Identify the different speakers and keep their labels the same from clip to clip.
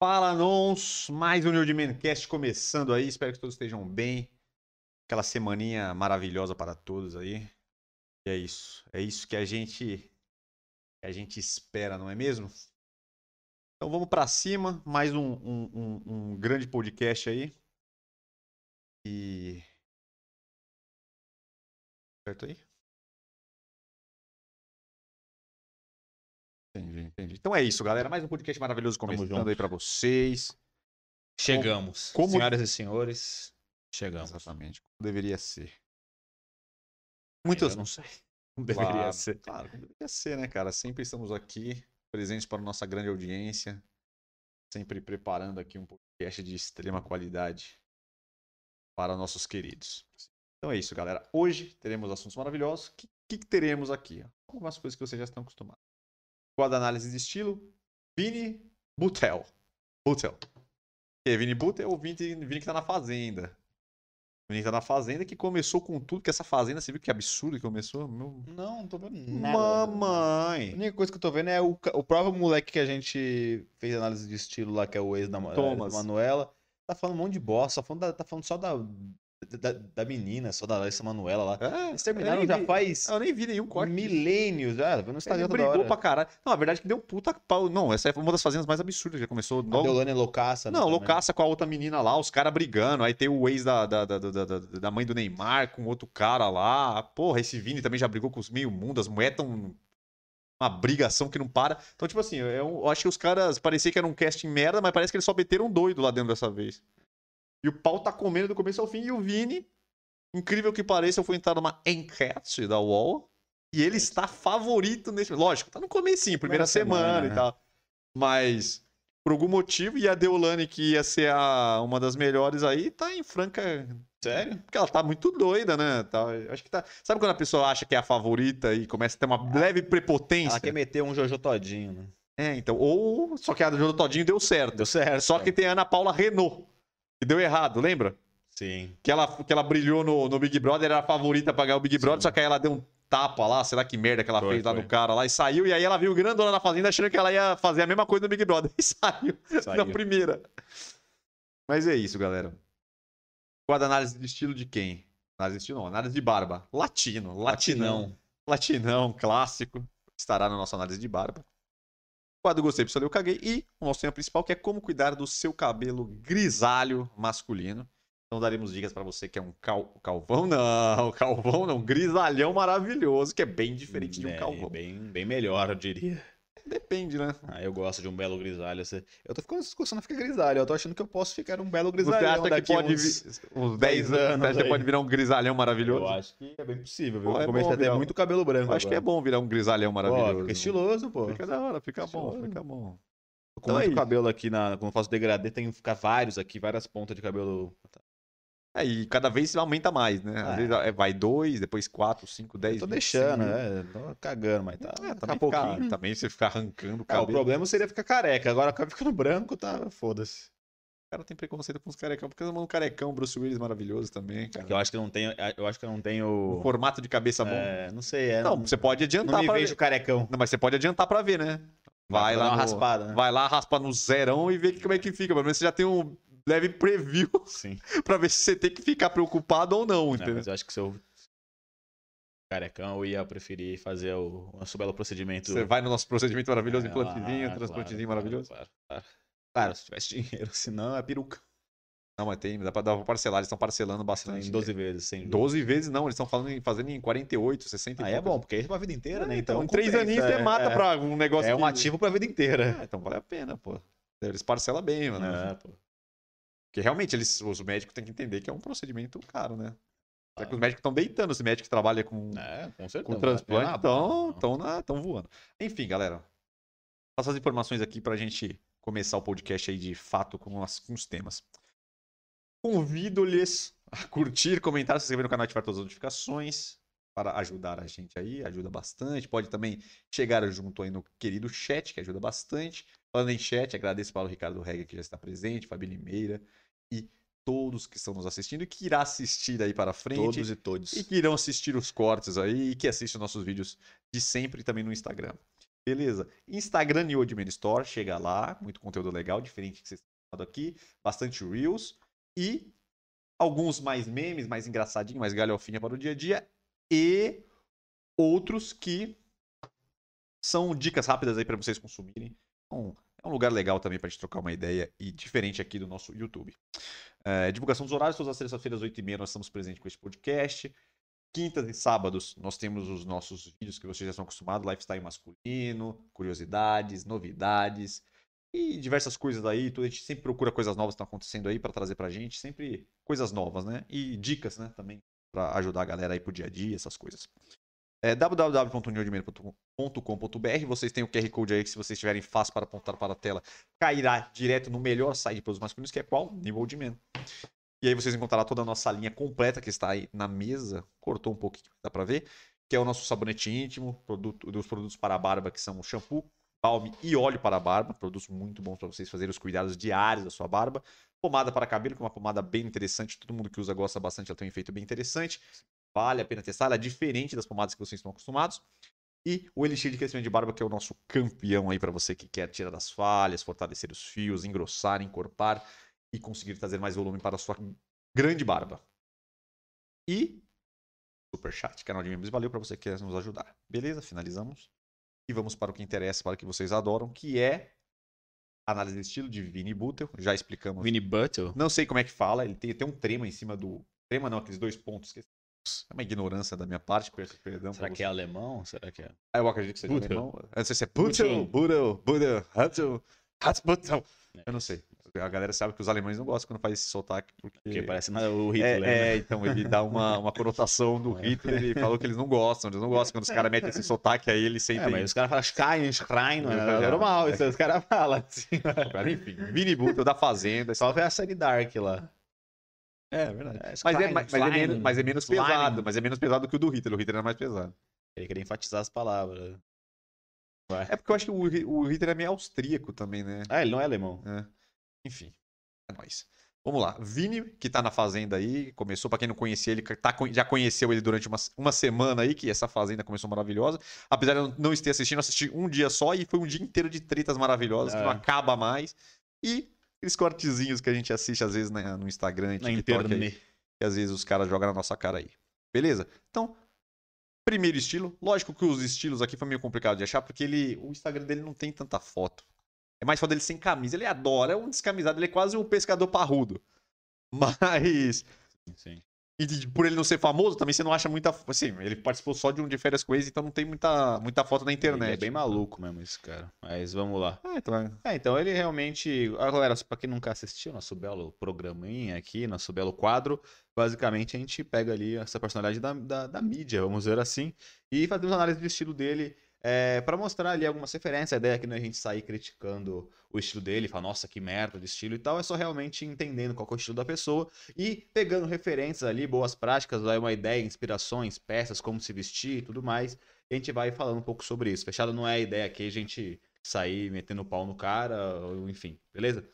Speaker 1: Fala, Nons! Mais um New de Mancast começando aí. Espero que todos estejam bem. Aquela semaninha maravilhosa para todos aí. E é isso. É isso que a gente que a gente espera, não é mesmo? Então vamos para cima. Mais um, um, um, um grande podcast aí. E. Certo aí? Entendi, entendi. Então é isso, galera. Mais um podcast maravilhoso começando aí pra vocês.
Speaker 2: Chegamos.
Speaker 1: Como-
Speaker 2: Senhoras e senhores, chegamos.
Speaker 1: Exatamente. Como deveria ser. Muitas.
Speaker 2: não sei. Como deveria
Speaker 1: Claro,
Speaker 2: ser.
Speaker 1: Claro, como deveria ser, né, cara? Sempre estamos aqui, presentes para a nossa grande audiência. Sempre preparando aqui um podcast de extrema qualidade para nossos queridos. Então é isso, galera. Hoje teremos assuntos maravilhosos. O que, que que teremos aqui? Algumas coisas que vocês já estão acostumados. Quadro análise de estilo, Vini Butel. Butel. Que é Vini Butel ou Vini, Vini que tá na Fazenda? Vini que tá na Fazenda que começou com tudo, que essa Fazenda, você viu que absurdo que começou? Meu...
Speaker 2: Não, não tô vendo nada. A
Speaker 1: Mamãe!
Speaker 2: única coisa que eu tô vendo é o, o próprio moleque que a gente fez análise de estilo lá, que é o ex da, Ma-
Speaker 1: Thomas.
Speaker 2: Manuela. Tá falando um monte de bosta, só falando da- tá falando só da, da, da menina, só da Larissa Manuela lá.
Speaker 1: É,
Speaker 2: Eles terminaram já
Speaker 1: vi-
Speaker 2: faz
Speaker 1: Eu nem vi nenhum corte.
Speaker 2: milênios, já. Vendo no Instagram toda
Speaker 1: brigou
Speaker 2: hora.
Speaker 1: pra caralho. Não, a verdade é que deu puta pau. Não, essa é uma das fazendas mais absurdas. Já começou
Speaker 2: A. Deolane é loucaça. né,
Speaker 1: Não, loucaça com a outra menina lá, os caras brigando. Aí tem o ex da, da, da, da, da- da mãe do Neymar com outro cara lá. Porra, esse Vini também já brigou com os meio mundo. As mulheres tão. Uma brigação que não para. Então, tipo assim, eu, eu acho que os caras parecia que era um casting merda, mas parece que eles só meteram um doido lá dentro dessa vez. E o pau tá comendo do começo ao fim. E o Vini, incrível que pareça, eu fui entrar numa enquete da UOL. E ele está favorito nesse. Lógico, tá no comecinho, primeira semana,
Speaker 2: semana,
Speaker 1: e
Speaker 2: né?
Speaker 1: tal. Mas, por algum motivo, e a Deolane, que ia ser a, uma das melhores aí, tá em franca.
Speaker 2: Sério?
Speaker 1: Porque ela tá muito doida, né? Tá, acho que tá. Sabe quando a pessoa acha que é a favorita e começa a ter uma leve prepotência?
Speaker 2: Ela quer meter um Jojo todinho, né?
Speaker 1: É, então. Ou. Só que a do Jogo Todinho deu certo.
Speaker 2: Deu certo.
Speaker 1: Só que tem a Ana Paula Renault, que deu errado, lembra?
Speaker 2: Sim.
Speaker 1: Que ela, que ela brilhou no, no Big Brother, era a favorita pra ganhar o Big Brother,
Speaker 2: Sim.
Speaker 1: só que aí ela deu um tapa lá, sei lá que merda que ela
Speaker 2: Foi,
Speaker 1: fez lá
Speaker 2: foi.
Speaker 1: no cara lá e saiu, e aí ela viu grandona na fazenda achando que ela ia fazer a mesma coisa no Big Brother e saiu, na
Speaker 2: Saiu.
Speaker 1: primeira. Mas é isso, galera. Quadro análise de estilo de quem? Análise de estilo não, análise de barba. Latino, latinão. Latinão, clássico. Estará na nossa análise de barba. Quadro gostei, pessoal, eu caguei. E o nosso tema principal, que é como cuidar do seu cabelo grisalho masculino. Então daremos dicas pra você que é um cal... calvão, não, calvão não, grisalhão maravilhoso, que é bem diferente de um
Speaker 2: É,
Speaker 1: calvão.
Speaker 2: Bem, bem melhor, eu diria.
Speaker 1: Depende, né?
Speaker 2: Ah, eu gosto de um belo grisalho. Você- Eu tô ficando começando a ficar grisalho. Eu tô achando que eu posso ficar um belo
Speaker 1: Você
Speaker 2: grisalhão
Speaker 1: acha que pode
Speaker 2: uns...
Speaker 1: uns 10 anos, você acha que pode virar um grisalhão maravilhoso?
Speaker 2: Eu acho que é bem possível, viu?
Speaker 1: Pô, é
Speaker 2: eu comecei
Speaker 1: bom
Speaker 2: a ter
Speaker 1: um-
Speaker 2: muito cabelo branco
Speaker 1: Eu acho que é
Speaker 2: agora.
Speaker 1: bom virar um grisalhão
Speaker 2: Pô,
Speaker 1: maravilhoso.
Speaker 2: fica estiloso, pô.
Speaker 1: Fica da hora, fica bom,
Speaker 2: Estiloso.
Speaker 1: fica bom.
Speaker 2: Tô com
Speaker 1: Então é
Speaker 2: muito
Speaker 1: isso.
Speaker 2: cabelo aqui, na... quando eu faço degradê, tem que ficar vários aqui, várias pontas de cabelo.
Speaker 1: É, e cada vez lamenta mais, né? Às
Speaker 2: Ah.
Speaker 1: vezes é, vai dois, depois quatro, cinco, dez.
Speaker 2: Eu tô
Speaker 1: 25.
Speaker 2: deixando, é. Tô cagando, mas tá.
Speaker 1: É,
Speaker 2: daqui
Speaker 1: também,
Speaker 2: pouquinho.
Speaker 1: também você ficar arrancando o
Speaker 2: Ah, o
Speaker 1: cabelo.
Speaker 2: problema seria ficar careca. Agora acaba ficando branco, tá? Foda-se.
Speaker 1: O cara tem preconceito com os carecão, porque um carecão, Bruce Willis maravilhoso também, cara.
Speaker 2: Eu acho que eu não tenho. Eu acho que eu não
Speaker 1: Um
Speaker 2: tenho.
Speaker 1: formato de cabeça bom.
Speaker 2: É, não sei, é.
Speaker 1: Não, você pode
Speaker 2: não
Speaker 1: adiantar
Speaker 2: me
Speaker 1: pra
Speaker 2: vejo
Speaker 1: ver.
Speaker 2: carecão.
Speaker 1: Não, mas você pode adiantar pra ver, né? Vai
Speaker 2: Pra
Speaker 1: lá no-
Speaker 2: raspada, né?
Speaker 1: Vai lá, raspa no zerão e vê como é que fica. Pelo menos você já tem um leve preview
Speaker 2: Sim.
Speaker 1: pra ver se você tem que ficar preocupado ou não,
Speaker 2: Não,
Speaker 1: entendeu?
Speaker 2: mas eu acho que se eu. Carecão, eu ia preferir fazer o nosso belo procedimento.
Speaker 1: Você vai no nosso procedimento maravilhoso,
Speaker 2: É,
Speaker 1: implantezinho,
Speaker 2: ah,
Speaker 1: transplantezinho
Speaker 2: claro,
Speaker 1: maravilhoso.
Speaker 2: Claro, claro. Claro, se tivesse dinheiro, senão é peruca.
Speaker 1: Não, mas tem, dá pra, dá pra parcelar, eles estão parcelando
Speaker 2: Em
Speaker 1: bastante.
Speaker 2: 12 vezes, sem juros.
Speaker 1: 12 vezes não, eles estão em, fazendo em 48, 60 e
Speaker 2: Ah, é bom, porque é pra vida inteira, né?
Speaker 1: É, então,
Speaker 2: Então,
Speaker 1: em três
Speaker 2: compensa,
Speaker 1: aninhos você
Speaker 2: é,
Speaker 1: mata
Speaker 2: é.
Speaker 1: pra um negócio
Speaker 2: É um
Speaker 1: que-
Speaker 2: ativo pra vida inteira.
Speaker 1: É, então vale a pena, pô. Eles parcelam bem, mano.
Speaker 2: É, pô.
Speaker 1: Porque realmente eles, os médicos têm que entender que é um procedimento caro, né?
Speaker 2: Ah.
Speaker 1: os médicos estão deitando, os médicos que trabalham com,
Speaker 2: É, com certeza.
Speaker 1: com
Speaker 2: a
Speaker 1: transplante estão tão tão voando. Enfim, galera. Passa as informações aqui pra gente começar o podcast aí de fato com, as- com os temas. Convido-lhes a curtir, comentar, se inscrever no canal e ativar todas as notificações para ajudar a gente aí, ajuda bastante. Pode também chegar junto aí no querido chat, que ajuda bastante. Falando em chat, agradeço para o Ricardo Rega que já está presente, Fabi Limeira e todos que estão nos assistindo e que irá assistir aí para frente.
Speaker 2: Todos e todos.
Speaker 1: E que irão assistir os cortes aí e que assistem os nossos vídeos de sempre e também no Instagram. Beleza? Instagram New Old Man Store, chega lá, muito conteúdo legal, diferente que vocês estão falando aqui, bastante Reels e alguns mais memes, mais engraçadinho, mais galhofinha para o dia a dia e outros que são dicas rápidas aí para vocês consumirem. Então, é um lugar legal também para a gente trocar uma ideia e diferente aqui do nosso YouTube. É, divulgação dos horários, todas as terças-feiras, 8h30, nós estamos presentes com este podcast. Quintas e sábados nós temos os nossos vídeos que vocês já estão acostumados, lifestyle masculino, curiosidades, novidades e diversas coisas aí. A gente sempre procura coisas novas que estão acontecendo aí para trazer pra gente, sempre coisas novas, né? E dicas, né, também para ajudar a galera aí pro dia a dia, essas coisas. É www.uniodimeno.com.br. Vocês têm o QR Code aí que, se vocês tiverem fácil para apontar para a tela, cairá direto no melhor site de produtos masculinos, que é qual? New Old Man. E aí vocês encontrarão toda a nossa linha completa que está aí na mesa. Cortou um pouquinho, dá para ver. Que é o nosso sabonete íntimo, produto, dos produtos para a barba, que são o shampoo, balme e óleo para a barba. Produtos muito bons para vocês fazerem os cuidados diários da sua barba. Pomada para cabelo, que é uma pomada bem interessante. Todo mundo que usa gosta bastante, ela tem um efeito bem interessante. Vale a pena testar, ela é diferente das pomadas que vocês estão acostumados. E o Elixir de Crescimento de Barba, que é o nosso campeão aí para você que quer tirar das falhas, fortalecer os fios, engrossar, encorpar e conseguir trazer mais volume para a sua grande barba. E super chat, canal de membros, valeu para você que quer nos ajudar. Beleza? Finalizamos. E vamos para o que interessa, para o que vocês adoram, que é análise de estilo de Vini Buttel. Já explicamos.
Speaker 2: Vini Buttel?
Speaker 1: Não sei como é que fala, ele tem até um trema em cima do. Trema não, aqueles dois pontos. Que... É uma ignorância da minha parte, perdão.
Speaker 2: Será que é alemão? Será que é?
Speaker 1: Ah, eu acredito que seja Buttel. alemão. Eu não sei se é Buttel, Buttel, Buttel, Buttel, Buttel. Eu não sei. A galera sabe que os alemães não gostam quando faz esse sotaque. Porque,
Speaker 2: porque parece o Hitler.
Speaker 1: É,
Speaker 2: né?
Speaker 1: é, então ele dá uma, uma conotação do Hitler. Ele falou que eles não gostam. Eles não gostam quando os caras metem esse sotaque aí, eles sentem.
Speaker 2: É, mas os caras falam Schrein, Schrein, não é normal. Isso, os caras falam assim.
Speaker 1: Enfim, Vini Buttel da Fazenda.
Speaker 2: Só ver a série Dark lá.
Speaker 1: É, é verdade. É, mas, é, mas, é menos, mas é menos pesado. Mas é menos pesado que o do Hitler. O Hitler era mais pesado.
Speaker 2: Ele queria enfatizar as palavras.
Speaker 1: Vai. É porque eu acho que o, o Hitler é meio austríaco também, né?
Speaker 2: Ah, ele não é alemão.
Speaker 1: É. Enfim. É nóis. Vamos lá. Vini, que tá na fazenda aí, começou, para quem não conhecia ele, tá, já conheceu ele durante uma, uma semana aí, que essa fazenda começou maravilhosa. Apesar de eu não estar assistindo, assisti um dia só e foi um dia inteiro de tretas maravilhosas, é. que não acaba mais. E aqueles cortezinhos que a gente assiste às vezes né, no Instagram,
Speaker 2: na TikTok, aí,
Speaker 1: que às vezes os caras jogam na nossa cara aí. Beleza? Então, primeiro estilo. Lógico que os estilos aqui foi meio complicado de achar, porque ele, o Instagram dele não tem tanta foto. É mais foda ele sem camisa. Ele adora, é um descamisado, ele é quase um pescador parrudo. Mas.
Speaker 2: Sim.
Speaker 1: E por ele não ser famoso, também você não acha muita. Assim, ele participou só de um de férias com eles, então não tem muita, muita foto na internet. Ele
Speaker 2: é bem maluco mesmo esse cara. Mas vamos lá.
Speaker 1: Ah, então... É.
Speaker 2: é, então ele realmente. Galera, pra quem nunca assistiu nosso belo programinha aqui, nosso belo quadro, basicamente a gente pega ali essa personalidade da, da, da mídia, vamos dizer assim, e fazemos análise do estilo dele é, para mostrar ali algumas referências. A ideia é que não é a gente sair criticando o estilo dele, falar, nossa, que merda de estilo e tal, é só realmente entendendo qual é o estilo da pessoa e pegando referências ali, boas práticas, uma ideia, inspirações, peças, como se vestir e tudo mais. A gente vai falando um pouco sobre isso. Fechado não é a ideia aqui a gente sair metendo pau no cara, ou enfim, beleza?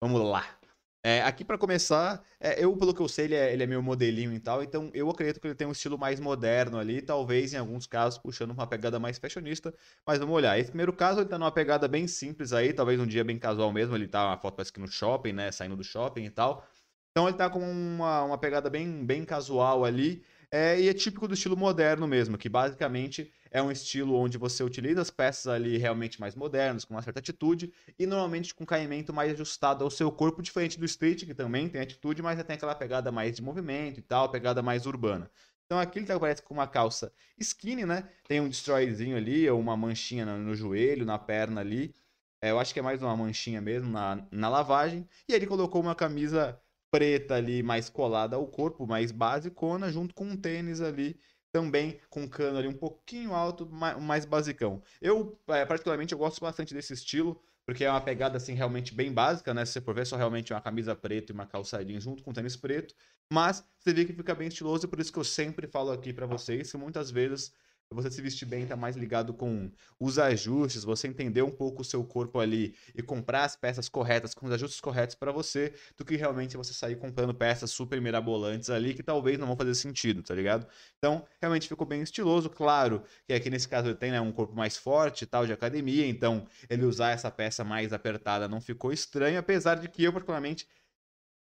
Speaker 2: Vamos lá. É, aqui para começar, é, eu, pelo que eu sei, ele é, ele é meu modelinho e tal, então eu acredito que ele tem um estilo mais moderno ali, talvez em alguns casos puxando uma pegada mais fashionista, mas vamos olhar. Esse primeiro caso ele tá numa pegada bem simples aí, talvez um dia bem casual mesmo, ele tá uma foto parece que no shopping, né, saindo do shopping e tal. Então ele tá com uma, uma pegada bem, bem casual ali, é, e é típico do estilo moderno mesmo, que basicamente é um estilo onde você utiliza as peças ali realmente mais modernas, com uma certa atitude, e normalmente com caimento mais ajustado ao seu corpo, diferente do street, que também tem atitude, mas já tem aquela pegada mais de movimento e tal, pegada mais urbana. Então aqui ele tá, parece com uma calça skinny, né? Tem um destroyzinho ali, ou uma manchinha no, no joelho, na perna ali. É, eu acho que é mais uma manchinha mesmo na, na lavagem. E ele colocou uma camisa preta ali, mais colada ao corpo, mais basicona, junto com um tênis ali, também com cano ali um pouquinho alto, mais basicão. Eu, é, particularmente, eu gosto bastante desse estilo, porque é uma pegada, assim, realmente bem básica, né? Se você for ver, só realmente uma camisa preta e uma calça jeans junto com tênis preto, mas você vê que fica bem estiloso e por isso que eu sempre falo aqui para vocês que muitas vezes você se vestir bem tá mais ligado com os ajustes, você entender um pouco o seu corpo ali e comprar as peças corretas, com os ajustes corretos para você, do que realmente você sair comprando peças super mirabolantes ali que talvez não vão fazer sentido, tá ligado? Então, realmente ficou bem estiloso, claro que aqui nesse caso ele tem né, um corpo mais forte tal de academia, então ele usar essa peça mais apertada não ficou estranho, apesar de que eu particularmente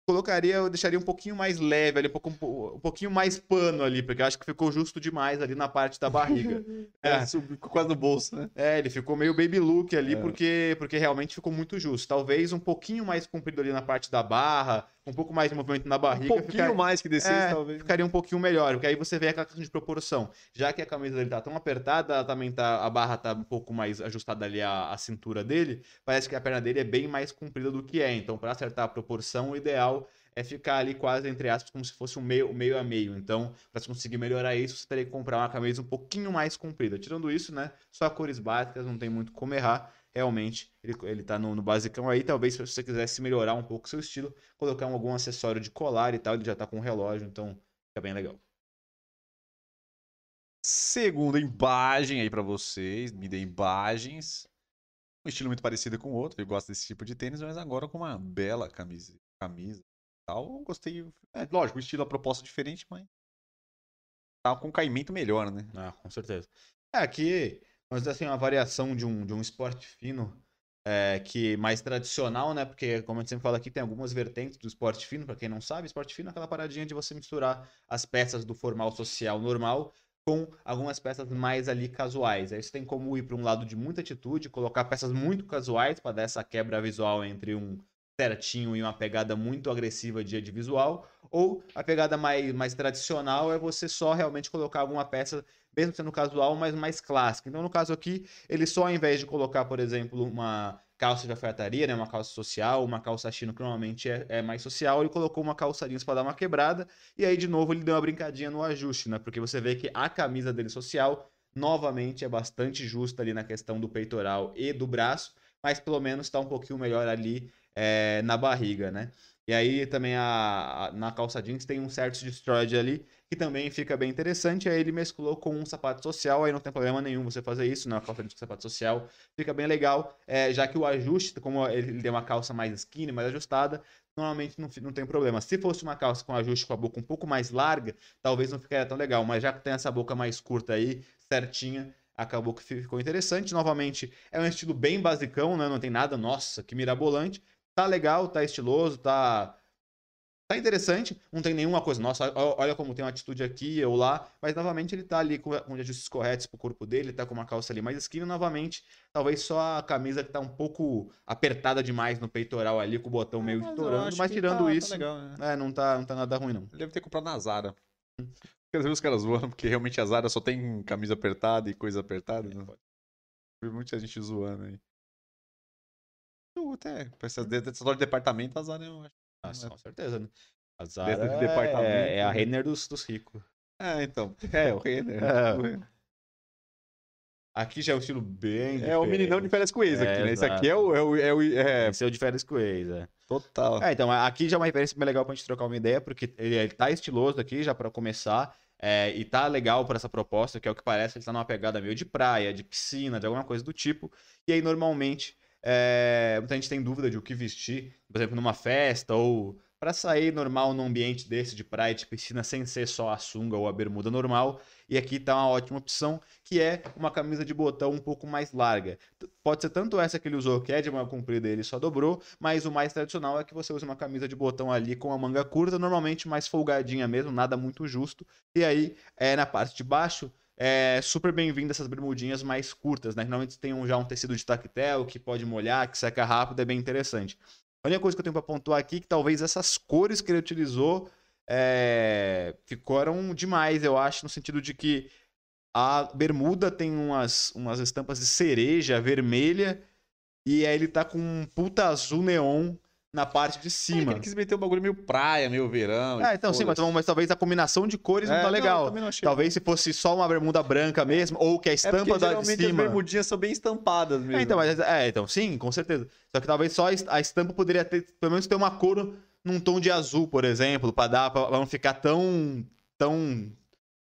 Speaker 2: colocaria, eu deixaria um pouquinho mais leve ali, um, pouco, um pouquinho mais pano ali, porque eu acho que ficou justo demais ali na parte da barriga.
Speaker 1: é, ficou quase no bolso, né?
Speaker 2: É, ele ficou meio baby look ali, é. porque, porque realmente ficou muito justo. Talvez um pouquinho mais comprido ali na parte da barra, um pouco mais de movimento na barriga.
Speaker 1: Um pouquinho mais que descesse, é, talvez.
Speaker 2: Ficaria um pouquinho melhor, porque aí você vê aquela questão de proporção. Já que a camisa dele tá tão apertada, também tá, a barra tá um pouco mais ajustada ali à, à cintura dele, parece que a perna dele é bem mais comprida do que é. Então, para acertar a proporção, o ideal é ficar ali quase, entre aspas, como se fosse um meio, meio a meio. Então, para conseguir melhorar isso, você teria que comprar uma camisa um pouquinho mais comprida. Tirando isso, né? Só cores básicas, não tem muito como errar. Realmente, ele, ele tá no, no basicão aí. Talvez, se você quisesse melhorar um pouco seu estilo, colocar algum acessório de colar e tal, ele já tá com um relógio, então fica bem legal.
Speaker 1: Segunda imagem aí para vocês, me dê imagens. Um estilo muito parecido com o outro, eu gosto desse tipo de tênis, mas agora com uma bela camisa, camisa tal, gostei. É, lógico, o estilo, a proposta diferente, mas. Tá com um caimento melhor, né?
Speaker 2: Ah, com certeza. É, aqui nós assim, uma variação de um, de um esporte fino é, que mais tradicional, né? Porque, como a gente sempre fala aqui, tem algumas vertentes do esporte fino, para quem não sabe, esporte fino é aquela paradinha de você misturar as peças do formal social normal com algumas peças mais ali casuais. Aí você tem como ir para um lado de muita atitude, colocar peças muito casuais para dar essa quebra visual entre um certinho e uma pegada muito agressiva de, visual, ou a pegada mais, mais tradicional é você só realmente colocar alguma peça, mesmo sendo casual, mas mais clássica. Então, no caso aqui, ele só ao invés de colocar, por exemplo, uma calça de alfaiataria, né, uma calça social, uma calça chino que normalmente é, é mais social, ele colocou uma calça jeans para dar uma quebrada, e aí de novo ele deu uma brincadinha no ajuste, né? Porque você vê que a camisa dele social novamente é bastante justa ali na questão do peitoral e do braço, mas pelo menos está um pouquinho melhor ali é, na barriga, né? E aí também a, a, na calça jeans tem um certo destroyed ali, que também fica bem interessante. Aí ele mesclou com um sapato social, aí não tem problema nenhum você fazer isso, né? A calça jeans com sapato social fica bem legal, é, já que o ajuste, como ele tem uma calça mais skinny, mais ajustada, normalmente não, não tem problema. Se fosse uma calça com ajuste com a boca um pouco mais larga, talvez não ficaria tão legal, mas já que tem essa boca mais curta aí, certinha, acabou que ficou interessante. Novamente, é um estilo bem basicão, né? Não tem nada, nossa, que mirabolante Tá legal, tá estiloso, tá. Tá interessante, não tem nenhuma coisa, nossa, olha como tem uma atitude aqui ou lá, mas novamente ele tá ali com, com ajustes corretos pro corpo dele, tá com uma calça ali mais skinny, novamente, talvez só a camisa que tá um pouco apertada demais no peitoral ali, com o botão meio mas estourando, mas tirando tá, tá isso, tá legal, né? é, não, tá, não tá nada ruim não.
Speaker 1: Ele deve ter comprado na Zara. Às vezes os caras zoam, porque realmente a Zara só tem camisa apertada e coisa apertada, é, né? Vi muita gente zoando aí até. Pra essas de departamento, a Zara eu acho.
Speaker 2: Ah, é com certeza, né? A Zara de departamento, é, é a né? Renner dos, dos ricos.
Speaker 1: É, então. É, o Renner. É.
Speaker 2: Aqui já é um estilo bem.
Speaker 1: É o meninão de férias com ex aqui, né? Esse aqui é o. É o, é o é...
Speaker 2: Esse é o de férias com ex, é.
Speaker 1: Total.
Speaker 2: É, então, aqui já é uma referência bem legal pra gente trocar uma ideia, porque ele, ele tá estiloso aqui já pra começar. É, e tá legal para essa proposta, que é o que parece, ele tá numa pegada meio de praia, de piscina, de alguma coisa do tipo. E aí, normalmente, é, muita gente tem dúvida de o que vestir, por exemplo, numa festa ou para sair normal num ambiente desse de praia, de piscina, sem ser só a sunga ou a bermuda normal. E aqui tá uma ótima opção, que é uma camisa de botão um pouco mais larga. Pode ser tanto essa que ele usou, que é de manga comprida, ele só dobrou, mas o mais tradicional é que você use uma camisa de botão ali com a manga curta, normalmente mais folgadinha mesmo, nada muito justo. E aí, é, na parte de baixo, é super bem-vindo essas bermudinhas mais curtas, né? Normalmente tem um, já um tecido de tactel que pode molhar, que seca rápido, é bem interessante. A única coisa que eu tenho para pontuar aqui é que talvez essas cores que ele utilizou é, ficaram demais, eu acho, no sentido de que a bermuda tem umas, umas estampas de cereja vermelha e aí ele tá com um puta azul neon na parte de cima. É,
Speaker 1: ele quis meter um bagulho meio praia, meio verão.
Speaker 2: É, então sim, mas, mas, talvez a combinação de cores é, não tá legal. Não, não talvez se fosse só uma bermuda branca mesmo, ou que a é estampa é da de cima.
Speaker 1: as bermudinhas são bem estampadas mesmo.
Speaker 2: É, então, mas, é, então sim, com certeza. Só que talvez só a estampa poderia ter, pelo menos ter uma cor num tom de azul, por exemplo, para dar para não ficar tão tão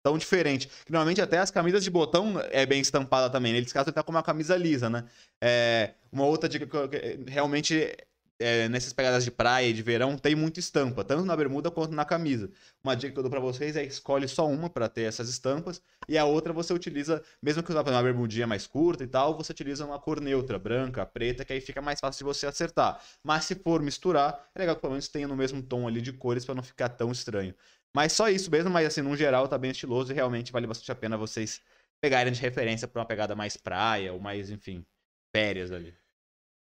Speaker 2: tão diferente. Que normalmente até as camisas de botão é bem estampada também. Nesse caso ele tá com uma camisa lisa, né? É, uma outra dica que, eu, que realmente é, nessas pegadas de praia de verão tem muita estampa, tanto na bermuda quanto na camisa. Uma dica que eu dou para vocês é escolhe só uma para ter essas estampas e a outra você utiliza, mesmo que usar uma bermudinha mais curta e tal, você utiliza uma cor neutra, branca, preta, que aí fica mais fácil de você acertar. Mas se for misturar, é legal que pelo menos tenha no mesmo tom ali de cores para não ficar tão estranho. Mas só isso mesmo, mas assim, no geral tá bem estiloso e realmente vale bastante a pena vocês pegarem de referência para uma pegada mais praia ou mais, enfim, férias ali.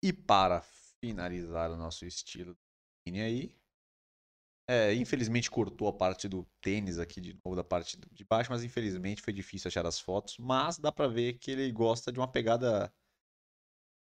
Speaker 1: E para finalizar o nosso estilo e aí. É, infelizmente cortou a parte do tênis aqui de novo, da parte de baixo, mas infelizmente foi difícil achar as fotos. Mas dá pra ver que ele gosta de uma pegada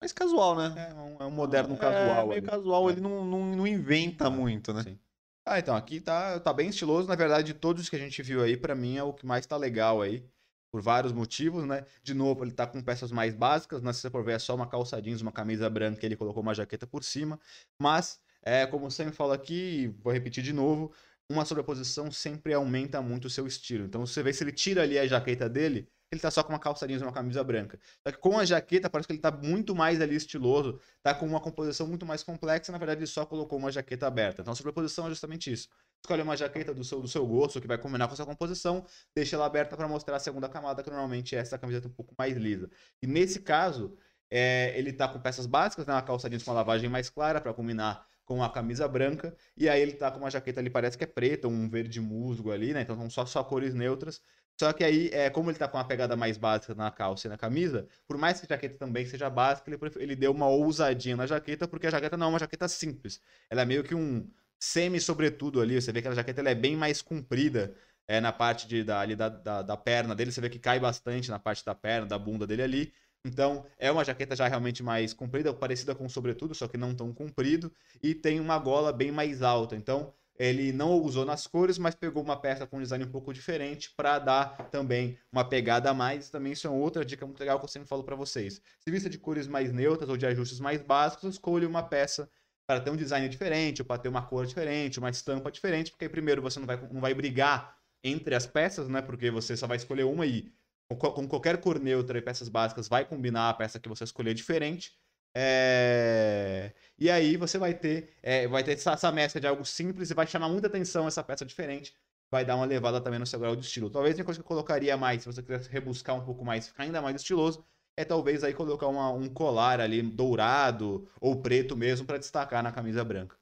Speaker 1: mais casual, né?
Speaker 2: É um, é um moderno casual.
Speaker 1: É, meio
Speaker 2: ali.
Speaker 1: casual,
Speaker 2: É.
Speaker 1: ele não, não, não inventa
Speaker 2: É,
Speaker 1: muito, né?
Speaker 2: sim. Ah, então, aqui tá, tá bem estiloso. Na verdade, de todos que a gente viu aí, pra mim é o que mais tá legal aí. Por vários motivos, né? De novo, ele tá com peças mais básicas, né? Se você for ver, é só uma calça jeans, uma camisa branca ele colocou uma jaqueta por cima. Mas, é, como sempre falo aqui, vou repetir de novo, uma sobreposição sempre aumenta muito o seu estilo. Então, você vê se ele tira ali a jaqueta dele, ele tá só com uma calça jeans e uma camisa branca. Só que com a jaqueta, parece que ele tá muito mais ali estiloso, tá com uma composição muito mais complexa, na verdade ele só colocou uma jaqueta aberta. Então a sobreposição é justamente isso. Escolhe uma jaqueta do seu, do seu gosto, que vai combinar com a sua composição, deixa ela aberta para mostrar a segunda camada, que normalmente é essa camiseta um pouco mais lisa. E nesse caso, é, ele tá com peças básicas, né, uma calça jeans com uma lavagem mais clara para combinar com a camisa branca, e aí ele tá com uma jaqueta ali, parece que é preta, um verde musgo ali, né? Então são só, só cores neutras. Só que aí, é, como ele tá com uma pegada mais básica na calça e na camisa, por mais que a jaqueta também seja básica, ele, ele deu uma ousadinha na jaqueta, porque a jaqueta não é uma jaqueta simples. Ela é meio que um semi-sobretudo ali. Você vê que a jaqueta ela é bem mais comprida é, na parte de, da, ali da, da, da perna dele. Você vê que cai bastante na parte da perna, da bunda dele ali. Então, é uma jaqueta já realmente mais comprida, parecida com sobretudo, só que não tão comprido. E tem uma gola bem mais alta. Então, ele não usou nas cores, mas pegou uma peça com um design um pouco diferente para dar também uma pegada a mais. Também isso é outra dica muito legal que eu sempre falo para vocês. Se vista de cores mais neutras ou de ajustes mais básicos, escolha uma peça para ter um design diferente, ou para ter uma cor diferente, uma estampa diferente, porque primeiro você não vai, não vai brigar entre as peças, né? Porque você só vai escolher uma e com, qual- com qualquer cor neutra e peças básicas vai combinar a peça que você escolher diferente. É, E aí você vai ter, é, vai ter essa, essa mescla de algo simples e vai chamar muita atenção essa peça diferente. Vai dar uma levada também no seu grau de estilo. Talvez a coisa que eu colocaria mais, se você quisesse rebuscar um pouco mais, ficar ainda mais estiloso, é talvez aí colocar uma- um colar ali dourado ou preto mesmo para destacar na camisa branca.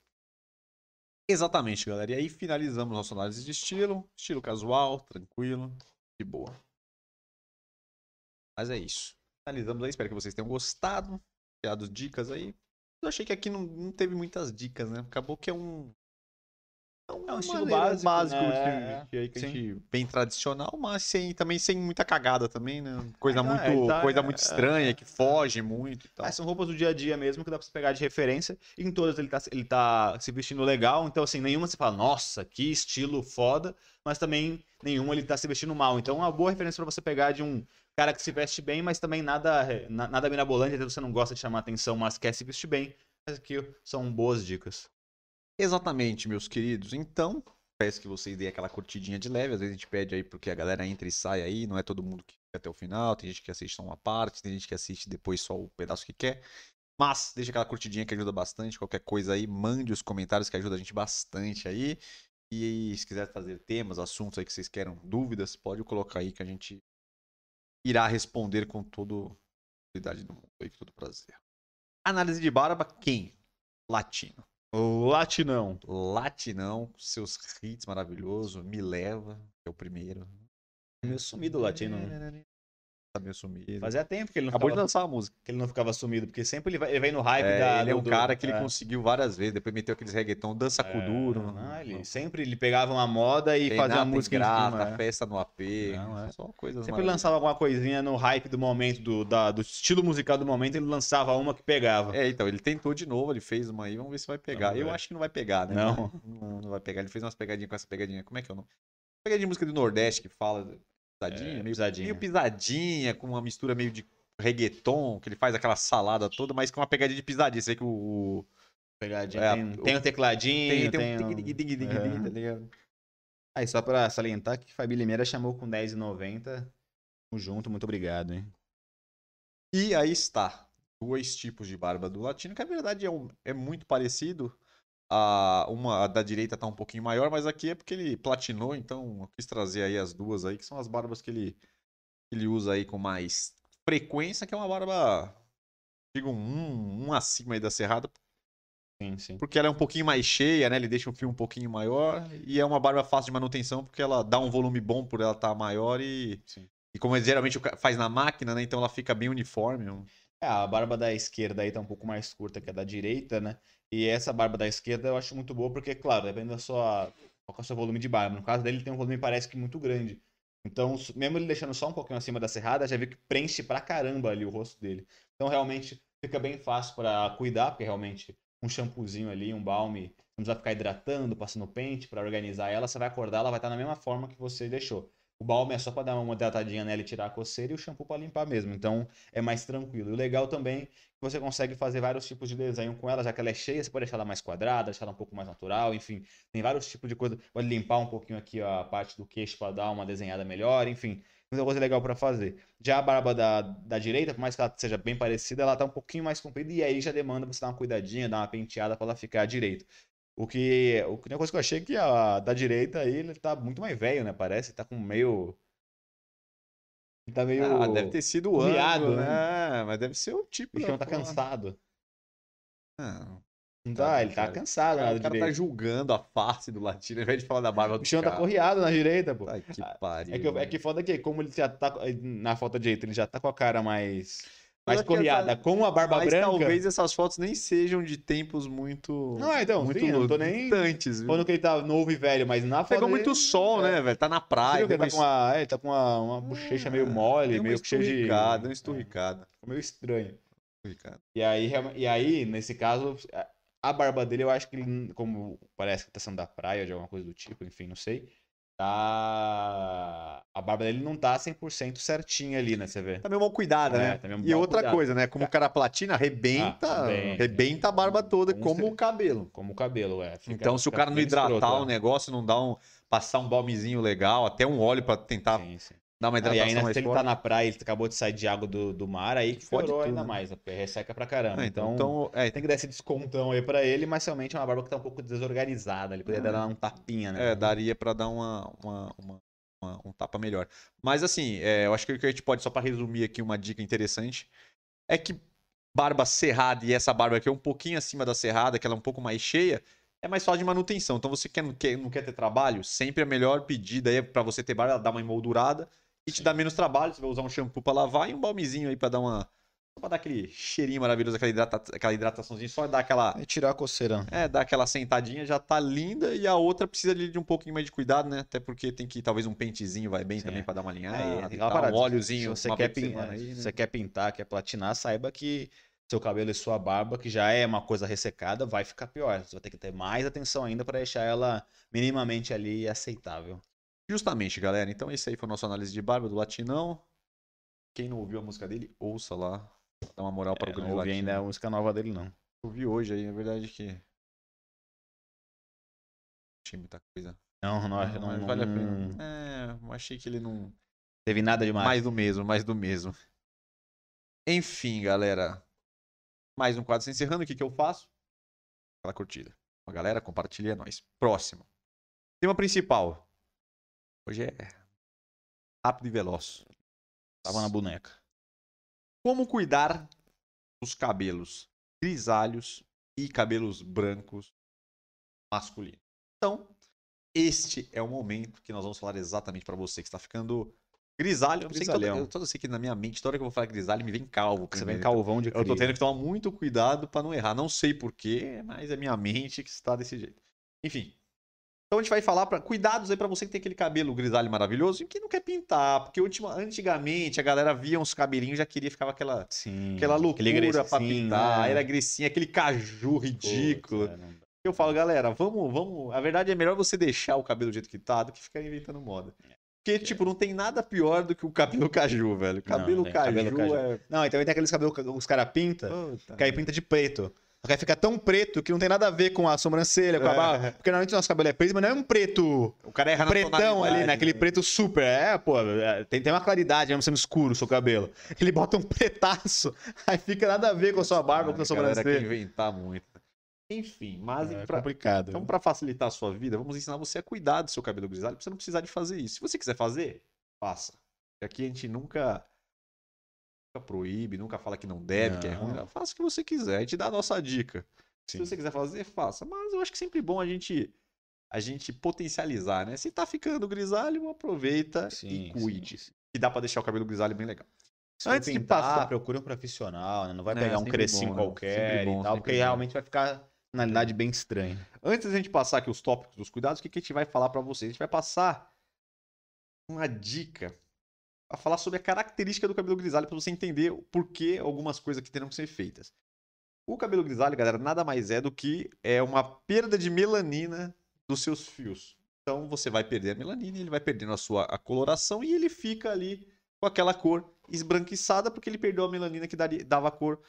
Speaker 1: Exatamente, galera. E aí finalizamos nossa análise de estilo. Estilo casual, tranquilo, de boa. Mas é isso. Finalizamos aí. Espero que vocês tenham gostado. Tirado dicas aí. Eu achei que aqui não, não teve muitas dicas, né? Acabou que é um.
Speaker 2: É um
Speaker 1: uma
Speaker 2: estilo
Speaker 1: maneira
Speaker 2: básico, né?
Speaker 1: de-
Speaker 2: É,
Speaker 1: de- bem tradicional, mas sem, também sem muita cagada também, né? Coisa
Speaker 2: Ah,
Speaker 1: muito,
Speaker 2: tá-
Speaker 1: coisa muito
Speaker 2: é,
Speaker 1: estranha,
Speaker 2: é,
Speaker 1: que foge muito e tal.
Speaker 2: São roupas do dia a dia mesmo que dá pra você pegar de referência. E em todas ele tá, ele tá se vestindo legal. Então, assim, nenhuma você fala, nossa, que estilo foda. Mas também nenhuma ele tá se vestindo mal. Então, é uma boa referência pra você pegar de um cara que se veste bem, mas também nada, na- nada mirabolante. Vezes você não gosta de chamar atenção, mas quer se vestir bem. Mas aqui são boas dicas.
Speaker 1: Exatamente, meus queridos. Então, peço que vocês deem aquela curtidinha de leve. Às vezes a gente pede aí porque a galera entra e sai aí. Não é todo mundo que fica até o final. Tem gente que assiste só uma parte, tem gente que assiste depois só o pedaço que quer. Mas deixa aquela curtidinha que ajuda bastante. Qualquer coisa aí, mande os comentários que ajuda a gente bastante aí. E se quiser fazer temas, assuntos aí que vocês queiram, dúvidas, pode colocar aí que a gente irá responder com toda a do mundo aí, com todo prazer. Análise de barba, quem? Latino.
Speaker 2: Latinão.
Speaker 1: Latinão, com seus hits maravilhosos, Me Leva, que é o primeiro.
Speaker 2: Meio sumido latino. né?
Speaker 1: Meio sumido.
Speaker 2: Fazia tempo que ele não,
Speaker 1: Acabou de
Speaker 2: ficava,
Speaker 1: lançar a música.
Speaker 2: que ele não ficava sumido, porque sempre ele, vai, ele vem no hype
Speaker 1: É,
Speaker 2: da.
Speaker 1: ele é um
Speaker 2: do-
Speaker 1: cara que ele
Speaker 2: é.
Speaker 1: conseguiu várias vezes, depois meteu aqueles reggaeton, dança com
Speaker 2: É,
Speaker 1: duro.
Speaker 2: não, ele sempre ele pegava uma moda e fazia uma música em
Speaker 1: grata,
Speaker 2: cima, é.
Speaker 1: festa no AP.
Speaker 2: Não, é.
Speaker 1: Só coisas
Speaker 2: Sempre lançava alguma coisinha no hype do momento, do, da- do estilo musical do momento, ele lançava uma que pegava.
Speaker 1: É, então, ele tentou de novo, ele fez uma aí, vamos ver se vai pegar. Eu acho que não vai pegar, né?
Speaker 2: Não.
Speaker 1: não. Não vai pegar. Ele fez umas pegadinhas com essa pegadinha. Como é que é o nome? Pegadinha de música do Nordeste que fala pisadinha,
Speaker 2: É,
Speaker 1: meio,
Speaker 2: pisadinha.
Speaker 1: meio pisadinha, com uma mistura meio de reggaeton, que ele faz aquela salada toda, mas com uma pegadinha de pisadinha. Você vê que o.
Speaker 2: Pegadinha.
Speaker 1: É,
Speaker 2: tem,
Speaker 1: o-
Speaker 2: tem o tecladinho,
Speaker 1: tem,
Speaker 2: tem,
Speaker 1: tem um
Speaker 2: é.
Speaker 1: tá ligado?
Speaker 2: Aí, só pra salientar que Fabi Limeira chamou com 10,90. Tamo junto, muito obrigado, hein?
Speaker 1: E aí está. Dois tipos de barba do latino, que na verdade é, um- é muito parecido. A, uma a da direita tá um pouquinho maior, mas aqui é porque ele platinou, então eu quis trazer aí as duas aí, que são as barbas que ele, que ele usa aí com mais frequência, que é uma barba, digo, um, um acima aí da serrada,
Speaker 2: Sim, sim.
Speaker 1: porque ela é um pouquinho mais cheia, né? Ele deixa o fio um pouquinho maior e é uma barba fácil de manutenção porque ela dá um volume bom por ela estar maior e
Speaker 2: Sim.
Speaker 1: e como geralmente faz na máquina, né? Então ela fica bem uniforme.
Speaker 2: É, a barba da esquerda aí tá um pouco mais curta que a da direita, né? E essa barba da esquerda eu acho muito boa porque, claro, depende da sua, qual é o seu volume de barba. No caso dele, ele tem um volume parece que muito grande. Então, mesmo ele deixando só um pouquinho acima da serrada, já vê que preenche pra caramba ali o rosto dele. Então, realmente, fica bem fácil pra cuidar, porque realmente um shampoozinho ali, um balme, não precisa ficar hidratando, passando pente pra organizar ela, você vai acordar, ela vai estar na mesma forma que você deixou. O balme é só pra dar uma hidratadinha nela e tirar a coceira e o shampoo pra limpar mesmo. Então, é mais tranquilo. E o legal também é que você consegue fazer vários tipos de desenho com ela, já que ela é cheia, você pode deixar ela mais quadrada, deixar ela um pouco mais natural, enfim, tem vários tipos de coisa. Pode limpar um pouquinho aqui a parte do queixo para dar uma desenhada melhor, enfim, muita coisa legal para fazer. Já a barba da, da direita, por mais que ela seja bem parecida, ela tá um pouquinho mais comprida e aí já demanda você dar uma cuidadinha, dar uma penteada para ela ficar direito. O que, o que uma coisa que eu achei é que a da direita aí, ele tá muito mais velho, né? Parece, tá com meio ele tá meio
Speaker 1: Ah, deve ter sido o
Speaker 2: miado,
Speaker 1: ângulo,
Speaker 2: né?
Speaker 1: né? Mas deve ser o tipo.
Speaker 2: o bichão tá
Speaker 1: porra.
Speaker 2: cansado.
Speaker 1: Ah,
Speaker 2: Não
Speaker 1: Tá,
Speaker 2: tá, ele tá
Speaker 1: cara.
Speaker 2: cansado
Speaker 1: o
Speaker 2: na
Speaker 1: cara, o cara tá julgando a face do latino ao invés de falar da barba
Speaker 2: O
Speaker 1: do
Speaker 2: bichão tá
Speaker 1: cara.
Speaker 2: correado na direita, pô.
Speaker 1: Ai, que
Speaker 2: Ah,
Speaker 1: pariu.
Speaker 2: É que, é que foda que, como ele já tá na foto direita, ele já tá com a cara mais, mais
Speaker 1: essa-
Speaker 2: com a barba
Speaker 1: Mas
Speaker 2: branca.
Speaker 1: talvez essas fotos nem sejam de tempos muito.
Speaker 2: Não, então,
Speaker 1: muito
Speaker 2: sim, não tô nem
Speaker 1: distantes, viu?
Speaker 2: falando que ele tá novo e velho, mas na foto.
Speaker 1: Pegou
Speaker 2: dele-
Speaker 1: muito sol,
Speaker 2: é.
Speaker 1: né, velho? Tá na praia.
Speaker 2: ele tá com uma, é, tá com uma, uma bochecha meio mole,
Speaker 1: deu uma
Speaker 2: meio cheio de.
Speaker 1: deu uma esturricada.
Speaker 2: É, meio estranho.
Speaker 1: esturricada.
Speaker 2: E aí, e aí, nesse caso, a- a barba dele, eu acho que ele, como parece que tá sendo da praia, de alguma coisa do tipo, enfim, não sei. Tá. A barba dele não tá 100% certinha ali, né? Você vê.
Speaker 1: Tá meio mal cuidada,
Speaker 2: É,
Speaker 1: né?
Speaker 2: tá
Speaker 1: e outra
Speaker 2: cuidado.
Speaker 1: coisa, né? Como o cara platina, arrebenta,
Speaker 2: Ah, arrebenta.
Speaker 1: a barba toda,
Speaker 2: Com
Speaker 1: como
Speaker 2: certeza.
Speaker 1: o cabelo.
Speaker 2: Como o cabelo, é. Fica-
Speaker 1: então, se o cara não hidratar
Speaker 2: escroto,
Speaker 1: o
Speaker 2: é.
Speaker 1: negócio, não dá um. Passar um balmezinho legal, até um óleo pra tentar
Speaker 2: Sim, sim.
Speaker 1: Dar uma
Speaker 2: Ah, e
Speaker 1: hidratação
Speaker 2: ainda
Speaker 1: mais
Speaker 2: se ele
Speaker 1: forte.
Speaker 2: tá na praia, ele acabou de sair de água do, do mar, aí que
Speaker 1: Fode
Speaker 2: piorou
Speaker 1: tudo,
Speaker 2: ainda
Speaker 1: né?
Speaker 2: mais, né? porque resseca pra caramba.
Speaker 1: Ah,
Speaker 2: então,
Speaker 1: então, é,
Speaker 2: tem que dar esse descontão aí pra ele, mas realmente é uma barba que tá um pouco desorganizada. Ele poderia
Speaker 1: Ah.
Speaker 2: dar um tapinha, né?
Speaker 1: É, daria pra dar uma, uma- uma- uma- um tapa melhor. Mas assim, é, eu acho que o que a gente pode, só pra resumir aqui uma dica interessante, é que barba cerrada e essa barba aqui é um pouquinho acima da cerrada, que ela é um pouco mais cheia, é mais fácil de manutenção. Então você quer, não, quer, não quer ter trabalho, sempre a melhor pedida aí pra você ter barba, ela dá uma emoldurada e te dá menos trabalho. Você vai usar um shampoo pra lavar e um balmezinho aí pra dar uma. Só pra dar aquele cheirinho maravilhoso, aquela, hidrata, aquela hidrataçãozinha, só dar aquela.
Speaker 2: É tirar a coceira.
Speaker 1: É, dá aquela sentadinha, já tá linda, e a outra precisa de um pouquinho mais de cuidado, né? Até porque tem que, talvez um pentezinho vai bem
Speaker 2: Sim.
Speaker 1: também pra dar uma alinhada,
Speaker 2: É,
Speaker 1: e
Speaker 2: tem parada,
Speaker 1: um óleozinho,
Speaker 2: Se você quer, pin-
Speaker 1: semana
Speaker 2: é,
Speaker 1: aí,
Speaker 2: se
Speaker 1: né?
Speaker 2: você quer pintar, quer platinar, saiba que seu cabelo e sua barba, que já é uma coisa ressecada, vai ficar pior. Você vai ter que ter mais atenção ainda pra deixar ela minimamente ali aceitável.
Speaker 1: Justamente, galera. Então esse aí foi o nosso análise de barba do Latinão. Quem não ouviu a música dele, ouça lá. Dá uma moral para o
Speaker 2: É,
Speaker 1: grande
Speaker 2: não ouvi
Speaker 1: Latino.
Speaker 2: ainda a música nova dele, não.
Speaker 1: Ouvi hoje aí, é verdade que... Achei muita coisa.
Speaker 2: Não, não, não,
Speaker 1: mas
Speaker 2: não-
Speaker 1: vale a
Speaker 2: não
Speaker 1: pena. É, achei que ele não...
Speaker 2: teve nada demais.
Speaker 1: Mais do mesmo, mais do mesmo. Enfim, galera. Mais um quadro se encerrando. O que, que eu faço? Aquela curtida. A galera, compartilha é nóis. Próximo. Tema principal. Hoje é rápido e veloz.
Speaker 2: Tava na boneca.
Speaker 1: Como cuidar dos cabelos grisalhos e cabelos brancos masculinos. Então, este é o momento que nós vamos falar exatamente para você que está ficando grisalho. Eu não sei que toda,
Speaker 2: Grisalhão.
Speaker 1: eu, toda sei que na minha mente, toda hora que eu vou falar grisalho, me vem calvo.
Speaker 2: Você vem calvão de
Speaker 1: Eu tô
Speaker 2: cria.
Speaker 1: tendo que tomar muito cuidado para não errar. Não sei porquê, mas é minha mente que está desse jeito. Enfim. Então a gente vai falar para cuidados aí para você que tem aquele cabelo grisalho maravilhoso e que não quer pintar, porque ultima, antigamente a galera via uns cabelinhos e já queria ficava aquela
Speaker 2: Sim.
Speaker 1: aquela loucura pra
Speaker 2: grecinho,
Speaker 1: pintar,
Speaker 2: né?
Speaker 1: era grecinha, aquele caju ridículo.
Speaker 2: É, não.
Speaker 1: Eu falo, galera, vamos, vamos. A verdade é melhor você deixar o cabelo do jeito que tá do que ficar inventando moda. Porque, tipo, não tem nada pior do que o cabelo caju, velho. Cabelo
Speaker 2: tem
Speaker 1: caju,
Speaker 2: cabelo caju.
Speaker 1: é.
Speaker 2: Não, e também tem aqueles cabelos que os caras pintam, que aí pinta de preto. Que aí fica tão preto que não tem nada a ver com a sobrancelha, com a
Speaker 1: É.
Speaker 2: barba. Porque normalmente o nosso cabelo é preto, mas não é um preto
Speaker 1: O cara erra
Speaker 2: pretão ali, né? Aquele preto super. É, pô, é, tem, tem uma claridade, mesmo sendo escuro o seu cabelo. Ele bota um pretaço, aí fica nada a ver com a sua barba, com a
Speaker 1: A
Speaker 2: sua
Speaker 1: galera quer
Speaker 2: sobrancelha.
Speaker 1: inventar muito. Enfim, mas
Speaker 2: É
Speaker 1: pra-
Speaker 2: complicado.
Speaker 1: então para facilitar a sua vida, vamos ensinar você a cuidar do seu cabelo grisalho, pra você não precisar de fazer isso. Se você quiser fazer, faça. Aqui a gente nunca proíbe, nunca fala que não deve, que é ruim.
Speaker 2: Não.
Speaker 1: Faça o que você quiser, a gente dá a nossa dica.
Speaker 2: Sim.
Speaker 1: Se você quiser fazer, faça. Mas eu acho que sempre bom a gente a gente potencializar, né? Se tá ficando grisalho, aproveita e cuide.
Speaker 2: sim.
Speaker 1: Que dá pra deixar o cabelo grisalho bem legal.
Speaker 2: Se
Speaker 1: Antes de passar-
Speaker 2: procure um profissional, né? Não vai
Speaker 1: É,
Speaker 2: pegar um
Speaker 1: sempre
Speaker 2: crescinho
Speaker 1: bom, né?
Speaker 2: qualquer
Speaker 1: bom,
Speaker 2: e tal, porque
Speaker 1: bom.
Speaker 2: realmente vai ficar finalidade bem estranha.
Speaker 1: Antes da gente passar aqui os tópicos dos cuidados, o que, que a gente vai falar pra vocês? A gente vai passar uma dica a falar sobre a característica do cabelo grisalho pra você entender o porquê algumas coisas que terão que ser feitas. O cabelo grisalho, galera, nada mais é do que é uma perda de melanina dos seus fios. Então você vai perder a melanina, ele vai perdendo a sua a coloração e ele fica ali com aquela cor esbranquiçada porque ele perdeu a melanina que daria- dava cor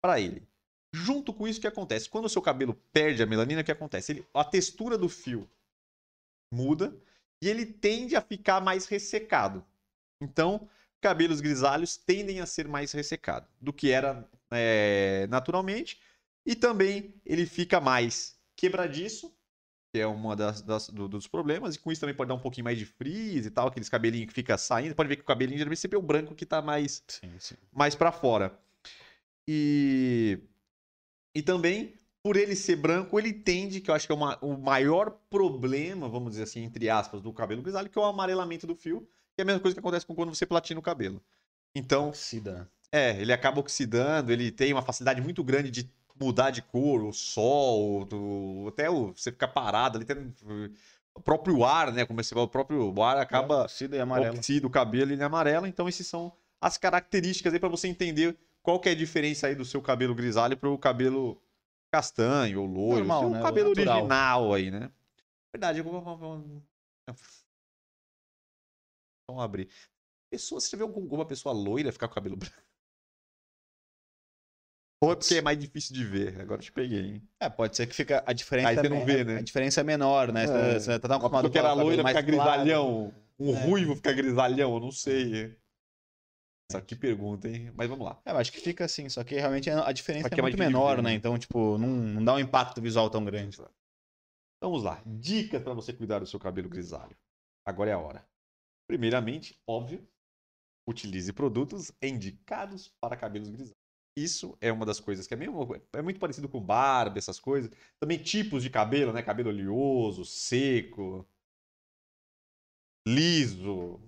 Speaker 1: para ele. Junto com isso, o que acontece? Quando o seu cabelo perde a melanina, o que acontece? Ele- a textura do fio muda e ele tende a ficar mais ressecado. Então, cabelos grisalhos tendem a ser mais ressecados do que era é, naturalmente. E também ele fica mais quebradiço, que é uma das, das- do- dos problemas. E com isso também pode dar um pouquinho mais de frizz e tal, aqueles cabelinhos que fica saindo. Pode ver que o cabelinho geralmente sempre é o branco que tá mais
Speaker 2: Sim, sim.
Speaker 1: mais para fora. E e também por ele ser branco, ele tende, que eu acho que é uma- o maior problema, vamos dizer assim, entre aspas, do cabelo grisalho, que é o amarelamento do fio, é a mesma coisa que acontece com quando você platina o cabelo. Então,
Speaker 2: Oxida, né?
Speaker 1: é, ele acaba oxidando, ele tem uma facilidade muito grande de mudar de cor, o sol, do- até o, você ficar parado ali, tem, o próprio ar, né, como você fala, o próprio ar acaba
Speaker 2: Oxida e amarelo.
Speaker 1: oxida o cabelo ele amarela. Então, esses são as características aí para você entender qual que é a diferença aí do seu cabelo grisalho para o cabelo castanho ou loiro.
Speaker 2: Normal,
Speaker 1: seu
Speaker 2: né? O
Speaker 1: cabelo original aí, né? Verdade, eu vou. Abrir. Pessoa, você já viu algum- alguma pessoa loira ficar com o cabelo branco? Ou é porque é mais difícil de ver? Agora eu te peguei, hein?
Speaker 2: É, pode ser que fica a diferença
Speaker 1: Aí você
Speaker 2: é
Speaker 1: não vê, né?
Speaker 2: A diferença é menor, né?
Speaker 1: É.
Speaker 2: você tá tão
Speaker 1: Uma
Speaker 2: acostumado
Speaker 1: pessoa que era loira ficar
Speaker 2: claro.
Speaker 1: grisalhão. Um
Speaker 2: É.
Speaker 1: ruivo ficar grisalhão, eu não sei. Essa que pergunta, hein? Mas vamos lá.
Speaker 2: É, eu acho que fica assim, só que realmente a diferença é
Speaker 1: é
Speaker 2: muito menor,
Speaker 1: ver,
Speaker 2: né?
Speaker 1: né?
Speaker 2: Então, tipo, não, não dá um impacto visual tão grande.
Speaker 1: Vamos lá. Dicas para você cuidar do seu cabelo grisalho. Agora é a hora. Primeiramente, óbvio, utilize produtos indicados para cabelos grisalhos. Isso é uma das coisas que é, mesmo, é muito parecido com barba, essas coisas. Também tipos de cabelo, né? Cabelo oleoso, seco, liso,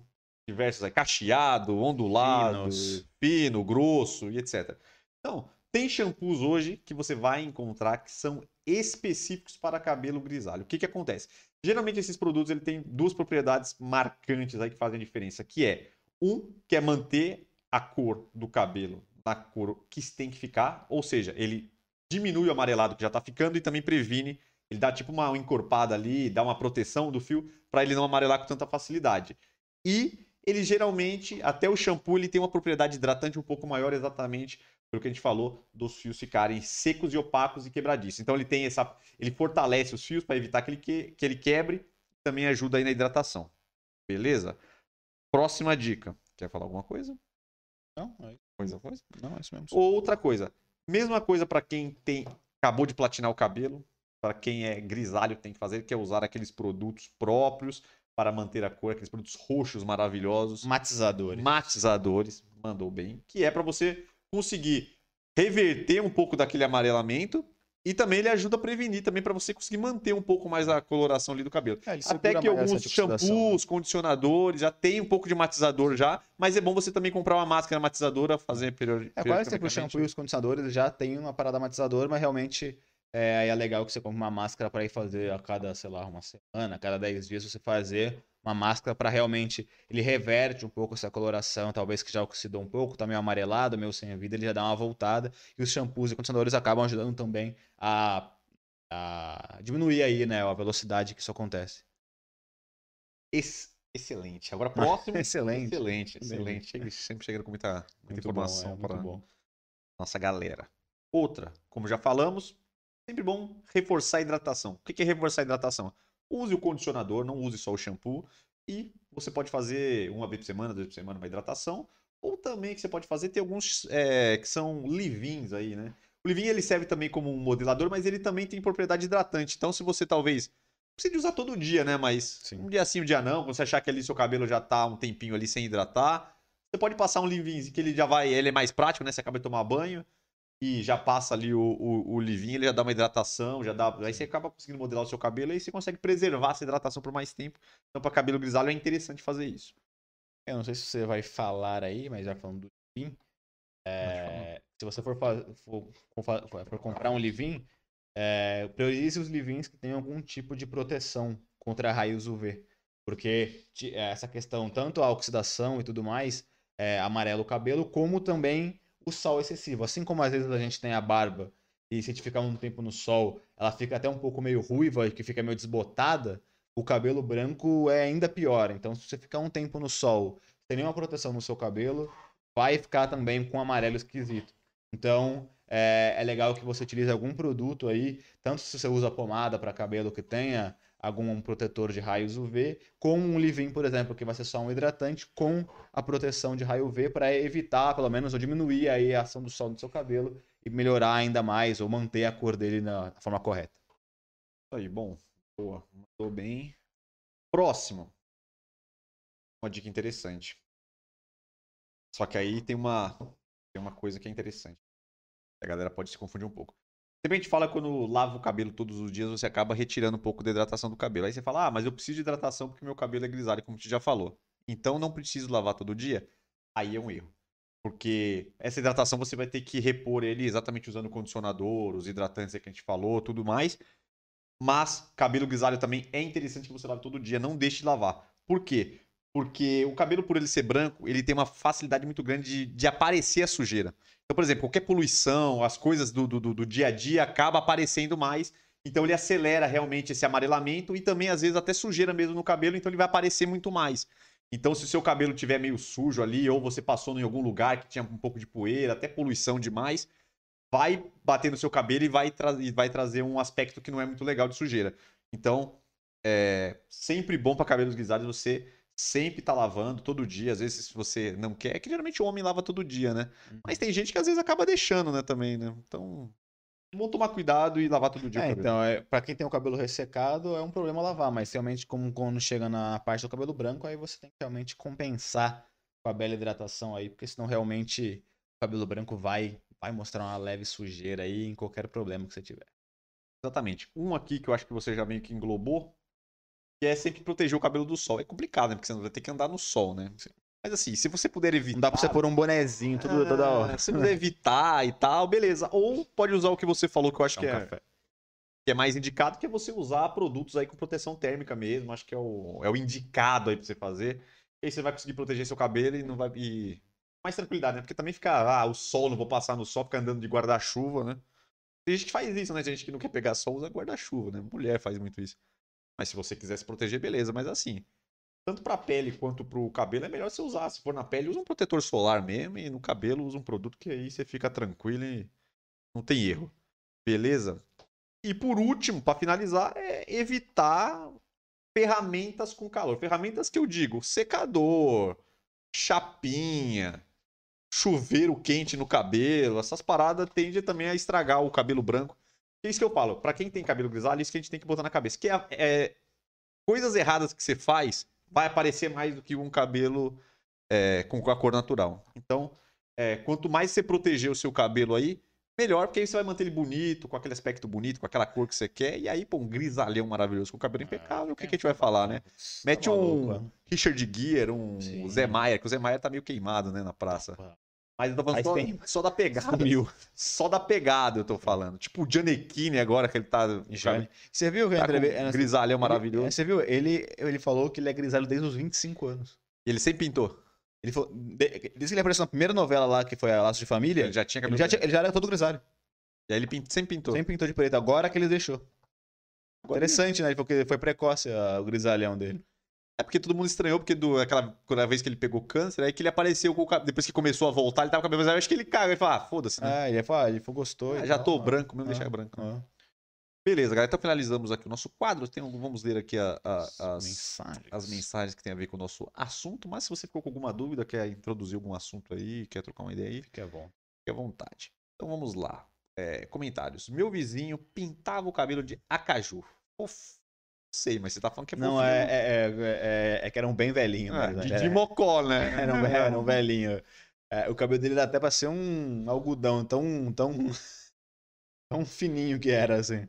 Speaker 1: diversos aí, cacheado, ondulado,
Speaker 2: Finos.
Speaker 1: fino, grosso e etc. Então, tem shampoos hoje que você vai encontrar que são específicos para cabelo grisalho. O que, que acontece? Geralmente esses produtos ele tem duas propriedades marcantes aí que fazem a diferença, que é um que é manter a cor do cabelo na cor que tem que ficar, ou seja, ele diminui o amarelado que já está ficando e também previne, ele dá tipo uma encorpada ali, dá uma proteção do fio para ele não amarelar com tanta facilidade. E ele geralmente, até o shampoo, ele tem uma propriedade hidratante um pouco maior exatamente pelo que a gente falou dos fios ficarem secos e opacos e quebradiços. Então ele tem essa, ele fortalece os fios para evitar que ele, que, que ele quebre, também ajuda aí na hidratação. Beleza? Próxima dica. Quer falar alguma coisa?
Speaker 2: Não, é,
Speaker 1: Coisa, coisa?
Speaker 2: não, é isso mesmo.
Speaker 1: Outra coisa. Mesma coisa para quem tem acabou de platinar o cabelo, para quem é grisalho tem que fazer, que é usar aqueles produtos próprios para manter a cor, aqueles produtos roxos maravilhosos,
Speaker 2: Matizadores.
Speaker 1: matizadores, mandou bem, que é para você conseguir reverter um pouco daquele amarelamento e também ele ajuda a prevenir também para você conseguir manter um pouco mais a coloração ali do cabelo.
Speaker 2: É,
Speaker 1: Até que alguns
Speaker 2: oxidação, né?
Speaker 1: shampoos, condicionadores já tem um pouco de matizador já, mas é bom você também comprar uma máscara matizadora, fazer periodi-
Speaker 2: É quase sempre o
Speaker 1: periodicamente.
Speaker 2: shampoo e os condicionadores já tem uma parada matizador, mas realmente é, é legal que você compre uma máscara para ir fazer a cada, sei lá, uma semana, a cada 10 dias você fazer uma máscara para realmente ele reverte um pouco essa coloração, talvez que já oxidou um pouco, tá meio amarelado, meio sem vida, ele já dá uma voltada e os shampoos e condicionadores acabam ajudando também a, a diminuir aí, né, a velocidade que isso acontece.
Speaker 1: Ex- excelente. Agora próximo.
Speaker 2: Excelente.
Speaker 1: Excelente, excelente. Sempre chegando com muita, muita
Speaker 2: Muito
Speaker 1: informação
Speaker 2: bom, é,
Speaker 1: para
Speaker 2: bom.
Speaker 1: nossa galera. Outra, como já falamos, sempre bom reforçar a hidratação. O que é reforçar a hidratação? Use o condicionador, não use só o shampoo. E você pode fazer uma vez por semana, duas vezes por semana uma hidratação. Ou também que você pode fazer, tem alguns é, que são livins aí, né? O livin ele serve também como um modelador, mas ele também tem propriedade hidratante. Então, se você talvez precisa usar todo dia, né? Mas sim. um dia sim, um dia não. Quando você achar que ali seu cabelo já tá um tempinho ali sem hidratar, você pode passar um leave que ele já vai, ele é mais prático, né? Você acaba de tomar banho e já passa ali o, o, o ele já dá uma hidratação, já dá. Aí você acaba conseguindo modelar o seu cabelo e você consegue preservar essa hidratação por mais tempo. Então, para cabelo grisalho é interessante fazer isso.
Speaker 2: Eu não sei se você vai falar aí, mas já falando do Livin, é, se você for, for, for, for comprar um Livin, é, priorize os livins que tenham algum tipo de proteção contra raios UV. Porque essa questão, tanto a oxidação e tudo mais, é, amarela o cabelo, como também o sol excessivo. Assim como às vezes a gente tem a barba e se a gente ficar um tempo no sol, ela fica até um pouco meio ruiva, que fica meio desbotada, o cabelo branco é ainda pior. Então, se você ficar um tempo no sol sem nenhuma proteção no seu cabelo, vai ficar também com amarelo esquisito. Então, é, é legal que você utilize algum produto aí, tanto se você usa pomada para cabelo que tenha algum protetor de raios UV, com um leave-in, por exemplo, que vai ser só um hidratante com a proteção de raio UV para evitar, pelo menos, ou diminuir aí a ação do sol no seu cabelo e melhorar ainda mais ou manter a cor dele na forma correta.
Speaker 1: Aí, bom. Boa, mandou bem. Próximo. Uma dica interessante. Só que aí tem uma tem uma coisa que é interessante. A galera pode se confundir um pouco. Sempre a gente fala quando lava o cabelo todos os dias, você acaba retirando um pouco da hidratação do cabelo. Aí você fala, ah, mas eu preciso de hidratação porque meu cabelo é grisalho, como você já falou. Então não preciso lavar todo dia. Aí é um erro. Porque essa hidratação você vai ter que repor ele exatamente usando o condicionador, os hidratantes que a gente falou, tudo mais. Mas cabelo grisalho também é interessante que você lave todo dia, não deixe de lavar. Por quê? Porque o cabelo, por ele ser branco, ele tem uma facilidade muito grande de, de aparecer a sujeira. Então, por exemplo, qualquer poluição, as coisas do, do, do dia a dia acaba aparecendo mais. Então ele acelera realmente esse amarelamento e também, às vezes, até sujeira mesmo no cabelo, então ele vai aparecer muito mais. Então, se o seu cabelo tiver meio sujo ali, ou você passou em algum lugar que tinha um pouco de poeira, até poluição demais, vai bater no seu cabelo e vai, tra e vai trazer um aspecto que não é muito legal de sujeira. Então, é sempre bom para cabelos grisalhos você sempre tá lavando todo dia. Às vezes, se você não quer, é que geralmente o homem lava todo dia, né? Uhum. Mas tem gente que às vezes acaba deixando, né, também, né? Então, vamos tomar cuidado e lavar todo dia.
Speaker 2: É, então, é, para quem tem o cabelo ressecado, é um problema lavar, mas realmente, como quando chega na parte do cabelo branco, aí você tem que realmente compensar com a bela hidratação aí, porque senão realmente o cabelo branco vai, vai mostrar uma leve sujeira aí em qualquer problema que você tiver.
Speaker 1: Exatamente. Um aqui que eu acho que você já meio que englobou, que é sempre proteger o cabelo do sol. É complicado, né? Porque você vai ter que andar no sol, né? Mas assim, se você puder evitar.
Speaker 2: Não dá pra você pôr um bonezinho tudo, ah, toda hora.
Speaker 1: Se você puder evitar e tal, beleza. Ou pode usar o que você falou, que eu acho é um que, é, que é mais indicado, que é você usar produtos aí com proteção térmica mesmo. Acho que é o, é o indicado aí pra você fazer. E aí você vai conseguir proteger seu cabelo e não vai. E... Mais tranquilidade, né? Porque também fica, ah, o sol, não vou passar no sol, ficar andando de guarda-chuva, né? Tem gente que faz isso, né? Tem gente que não quer pegar sol, usa guarda-chuva, né? Mulher faz muito isso. Mas se você quiser se proteger, beleza. Mas assim, tanto para a pele quanto para o cabelo, é melhor você usar. Se for na pele, usa um protetor solar mesmo. E no cabelo, usa um produto que aí você fica tranquilo e não tem erro. Beleza? E por último, para finalizar, é evitar ferramentas com calor. Ferramentas que eu digo, secador, chapinha, chuveiro quente no cabelo. Essas paradas tendem também a estragar o cabelo branco é isso que eu falo. Para quem tem cabelo grisalho, isso que a gente tem que botar na cabeça. Que é, é coisas erradas que você faz vai aparecer mais do que um cabelo é, com a cor natural. Então, é, quanto mais você proteger o seu cabelo aí, melhor, porque aí você vai manter ele bonito, com aquele aspecto bonito, com aquela cor que você quer. E aí, pô, um grisalhão maravilhoso, com o cabelo impecável, o que, que a gente vai falar, né? Mete um Richard Gere, um Sim. Zé Maier, que o Zé Maier tá meio queimado, né, na praça. Mas eu tô falando só, tem... só, da pegada. Sumiu. Só da pegada eu tô falando. Tipo o Giannichini agora que ele tá.
Speaker 2: Você viu que tá
Speaker 1: entrevista. Grisalho é maravilhoso.
Speaker 2: Você viu? Ele, ele falou que ele é grisalho desde os 25 anos.
Speaker 1: E ele sempre pintou.
Speaker 2: Ele falou, desde que ele apareceu na primeira novela lá, que foi a Laços de Família.
Speaker 1: Ele já tinha
Speaker 2: ele já, tinha, ele já era todo grisalho.
Speaker 1: E aí ele pint, sempre pintou.
Speaker 2: Sempre pintou de preto. Agora que ele deixou. Agora Interessante, ele... né? Porque foi precoce a, o grisalhão dele.
Speaker 1: É porque todo mundo estranhou, porque do, aquela, aquela vez que ele pegou câncer, aí que ele apareceu com o cabelo. Depois que começou a voltar, ele tava com o cabelo. Mas eu acho que ele cagou e falou: ah, foda-se, né?
Speaker 2: É, ele falou, ele falou, gostou.
Speaker 1: Ah, já
Speaker 2: tal,
Speaker 1: tô
Speaker 2: né?
Speaker 1: branco mesmo,
Speaker 2: Ah,
Speaker 1: deixar branco.
Speaker 2: ah.
Speaker 1: Beleza, galera. Então finalizamos aqui o nosso quadro. Tem, vamos ler aqui a- a- as,
Speaker 2: mensagens.
Speaker 1: as mensagens que tem a ver com o nosso assunto. Mas se você ficou com alguma dúvida, quer introduzir algum assunto aí, quer trocar uma ideia aí,
Speaker 2: Fique à vontade.
Speaker 1: fique à vontade. Então vamos lá. É, comentários. Meu vizinho pintava o cabelo de acaju. Fof... Sei, mas você tá falando que é
Speaker 2: Não, é, é, é, é- é que era um bem velhinho.
Speaker 1: Ah,
Speaker 2: mas
Speaker 1: de,
Speaker 2: era-
Speaker 1: de mocó, né?
Speaker 2: Era um, era um velhinho. É, o cabelo dele dá até pra ser um algodão tão, tão, tão fininho que era, assim.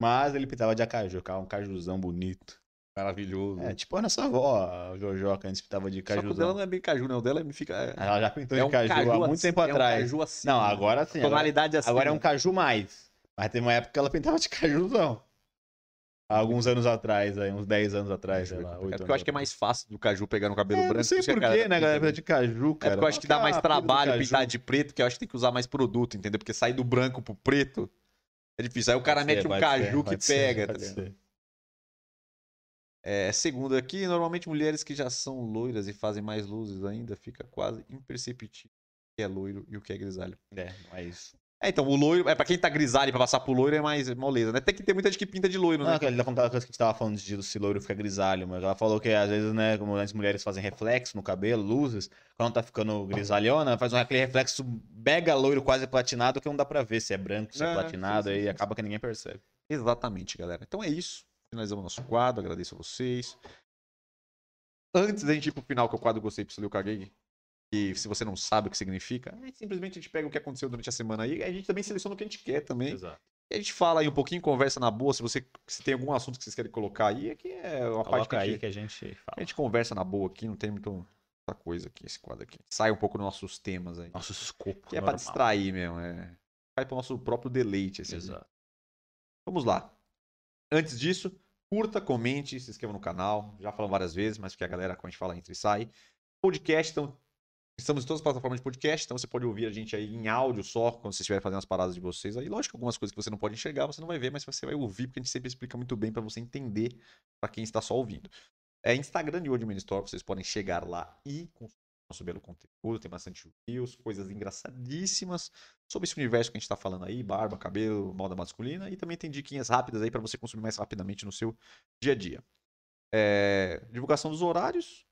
Speaker 2: Mas ele pintava de acaju, um cajuzão bonito.
Speaker 1: Maravilhoso.
Speaker 2: É, tipo a nossa avó, a Jojoca, antes pintava de
Speaker 1: Só que o dela não é bem caju, né? O dela me fica. É,
Speaker 2: Ela já pintou
Speaker 1: é
Speaker 2: de
Speaker 1: um
Speaker 2: caju, há muito
Speaker 1: assim,
Speaker 2: tempo
Speaker 1: é um
Speaker 2: atrás.
Speaker 1: caju assim.
Speaker 2: Não,
Speaker 1: né?
Speaker 2: agora sim. Agora,
Speaker 1: Tonalidade assim.
Speaker 2: agora é um
Speaker 1: né?
Speaker 2: caju mais. Mas teve uma época que ela pintava de cajuzão. Há alguns anos atrás, aí, uns 10 anos atrás, sei lá.
Speaker 1: É porque eu acho que é mais fácil do caju pegar no cabelo
Speaker 2: É,
Speaker 1: branco.
Speaker 2: não sei porquê, né, galera? de caju,
Speaker 1: É
Speaker 2: cara.
Speaker 1: porque eu acho que dá mais
Speaker 2: é
Speaker 1: trabalho pintar de preto, que eu acho que tem que usar mais produto, entendeu? Porque sair do branco pro preto é difícil. Aí o cara
Speaker 2: Pode
Speaker 1: mete
Speaker 2: ser,
Speaker 1: um caju
Speaker 2: ser,
Speaker 1: que
Speaker 2: ser,
Speaker 1: pega. tá ligado?
Speaker 2: ser.
Speaker 1: É, segundo aqui, normalmente mulheres que já são loiras e fazem mais luzes ainda, fica quase imperceptível o que é loiro e o que é grisalho.
Speaker 2: É, não é isso.
Speaker 1: É, então, o loiro, é pra quem tá grisalho pra passar pro loiro é mais moleza, né? Até que tem muita gente que pinta de loiro, né?
Speaker 2: aquela aquela coisa que a gente tava falando de se loiro fica grisalho, mas ela falou que às vezes, né, como as mulheres fazem reflexo no cabelo, luzes, quando tá ficando grisalhona, faz um aquele reflexo mega loiro, quase platinado, que não dá pra ver se é branco, se é,
Speaker 1: É,
Speaker 2: platinado,
Speaker 1: sim, sim,
Speaker 2: aí
Speaker 1: sim.
Speaker 2: acaba que ninguém percebe.
Speaker 1: Exatamente, galera. Então é isso. Finalizamos nosso quadro. Agradeço a vocês. Antes da gente ir pro final, que é o quadro Gostei, eu caguei. E se você não sabe o que significa, é simplesmente a gente pega o que aconteceu durante a semana aí. e A gente também seleciona o que a gente quer também.
Speaker 2: Exato.
Speaker 1: E a gente fala aí um pouquinho, conversa na boa. Se você se tem algum assunto que vocês querem colocar aí, aqui é uma parte que
Speaker 2: Coloca
Speaker 1: a
Speaker 2: aí
Speaker 1: gente,
Speaker 2: que a gente
Speaker 1: a
Speaker 2: fala.
Speaker 1: gente conversa na boa aqui. Não tem muito, muita coisa aqui, esse quadro aqui. Sai um pouco dos nossos temas aí.
Speaker 2: Nosso escopo.
Speaker 1: que é pra
Speaker 2: normal.
Speaker 1: distrair mesmo. É... Vai pro nosso próprio deleite. Assim,
Speaker 2: Exato.
Speaker 1: Vamos lá. Antes disso, curta, comente, se inscreva no canal. Já falamos várias vezes, mas porque a galera, quando a gente fala, entra e sai. Podcast, então. Estamos em todas as plataformas de podcast, então você pode ouvir a gente aí em áudio só, quando vocês estiverem fazendo as paradas de vocês aí. Lógico algumas coisas que você não pode enxergar, você não vai ver, mas você vai ouvir, porque a gente sempre explica muito bem para você entender, para quem está só ouvindo. É Instagram de Old Man Store, vocês podem chegar lá e consumir nosso belo conteúdo, tem bastante reviews, coisas engraçadíssimas sobre esse universo que a gente está falando aí, barba, cabelo, moda masculina, e também tem diquinhas rápidas aí para você consumir mais rapidamente no seu dia a dia. É, divulgação dos horários,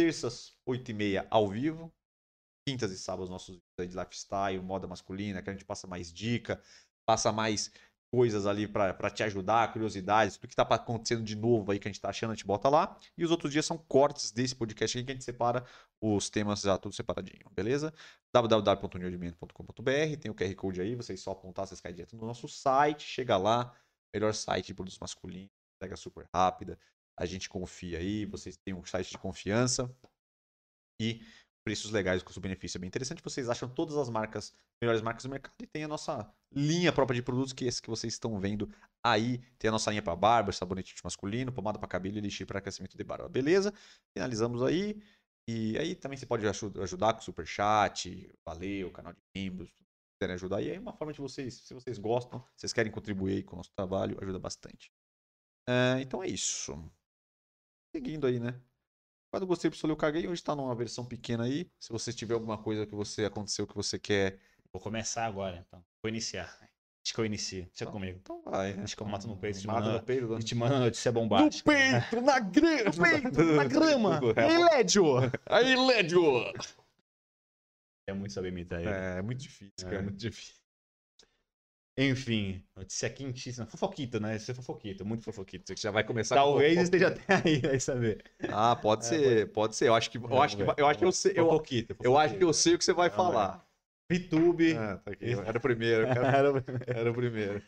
Speaker 1: terças, 8h30 ao vivo, quintas e sábados nossos vídeos de lifestyle, moda masculina, que a gente passa mais dica, passa mais coisas ali para te ajudar, curiosidades, tudo que tá acontecendo de novo aí que a gente tá achando, a gente bota lá. E os outros dias são cortes desse podcast aqui que a gente separa os temas já tudo separadinho, beleza? www.newdman.com.br, tem o QR Code aí, vocês só apontar, vocês caem direto no nosso site, chega lá, melhor site de produtos masculinos, pega super rápida, a gente confia aí, vocês têm um site de confiança e preços legais, custo-benefício é bem interessante. Vocês acham todas as marcas, melhores marcas do mercado e tem a nossa linha própria de produtos, que é esse que vocês estão vendo aí. Tem a nossa linha para barba, sabonete masculino, pomada para cabelo e lixo para crescimento de barba. Beleza? Finalizamos aí. E aí também você pode aju- ajudar com super chat, valeu, canal de membros, se quiserem ajudar. E aí é uma forma de vocês, se vocês gostam, vocês querem contribuir com o nosso trabalho, ajuda bastante. Ah, então é isso. Seguindo aí, né? Quando gostei do eu caguei, hoje tá numa versão pequena aí. Se você tiver alguma coisa que você aconteceu que você quer.
Speaker 2: Vou começar agora, então. Vou iniciar. Acho que eu inicio. Deixa
Speaker 1: Então,
Speaker 2: comigo.
Speaker 1: Então vai. né?
Speaker 2: Acho que eu mato no peito, te
Speaker 1: Mata
Speaker 2: manda-
Speaker 1: no peito.
Speaker 2: A gente manda notícia bombástica.
Speaker 1: peito, na grama!
Speaker 2: No peito, na grama! Ei, Lédio!
Speaker 1: Aí, Lédio!
Speaker 2: É muito saber imitar ele.
Speaker 1: É, é muito difícil,
Speaker 2: É
Speaker 1: cara.
Speaker 2: muito difícil. Enfim, notícia quentíssima. Fofoquita, né? Isso é fofoquita, muito fofoquita.
Speaker 1: Você já vai começar
Speaker 2: Talvez
Speaker 1: com
Speaker 2: esteja até aí, vai saber.
Speaker 1: Ah, pode
Speaker 2: É,
Speaker 1: ser, pode ser. Eu acho que eu acho que eu acho que eu sei, eu,
Speaker 2: Fofoquita,
Speaker 1: eu acho que eu sei o que você vai
Speaker 2: Vamos
Speaker 1: falar.
Speaker 2: VTube.
Speaker 1: Ah, tá aqui. Era o primeiro, cara. Era o primeiro.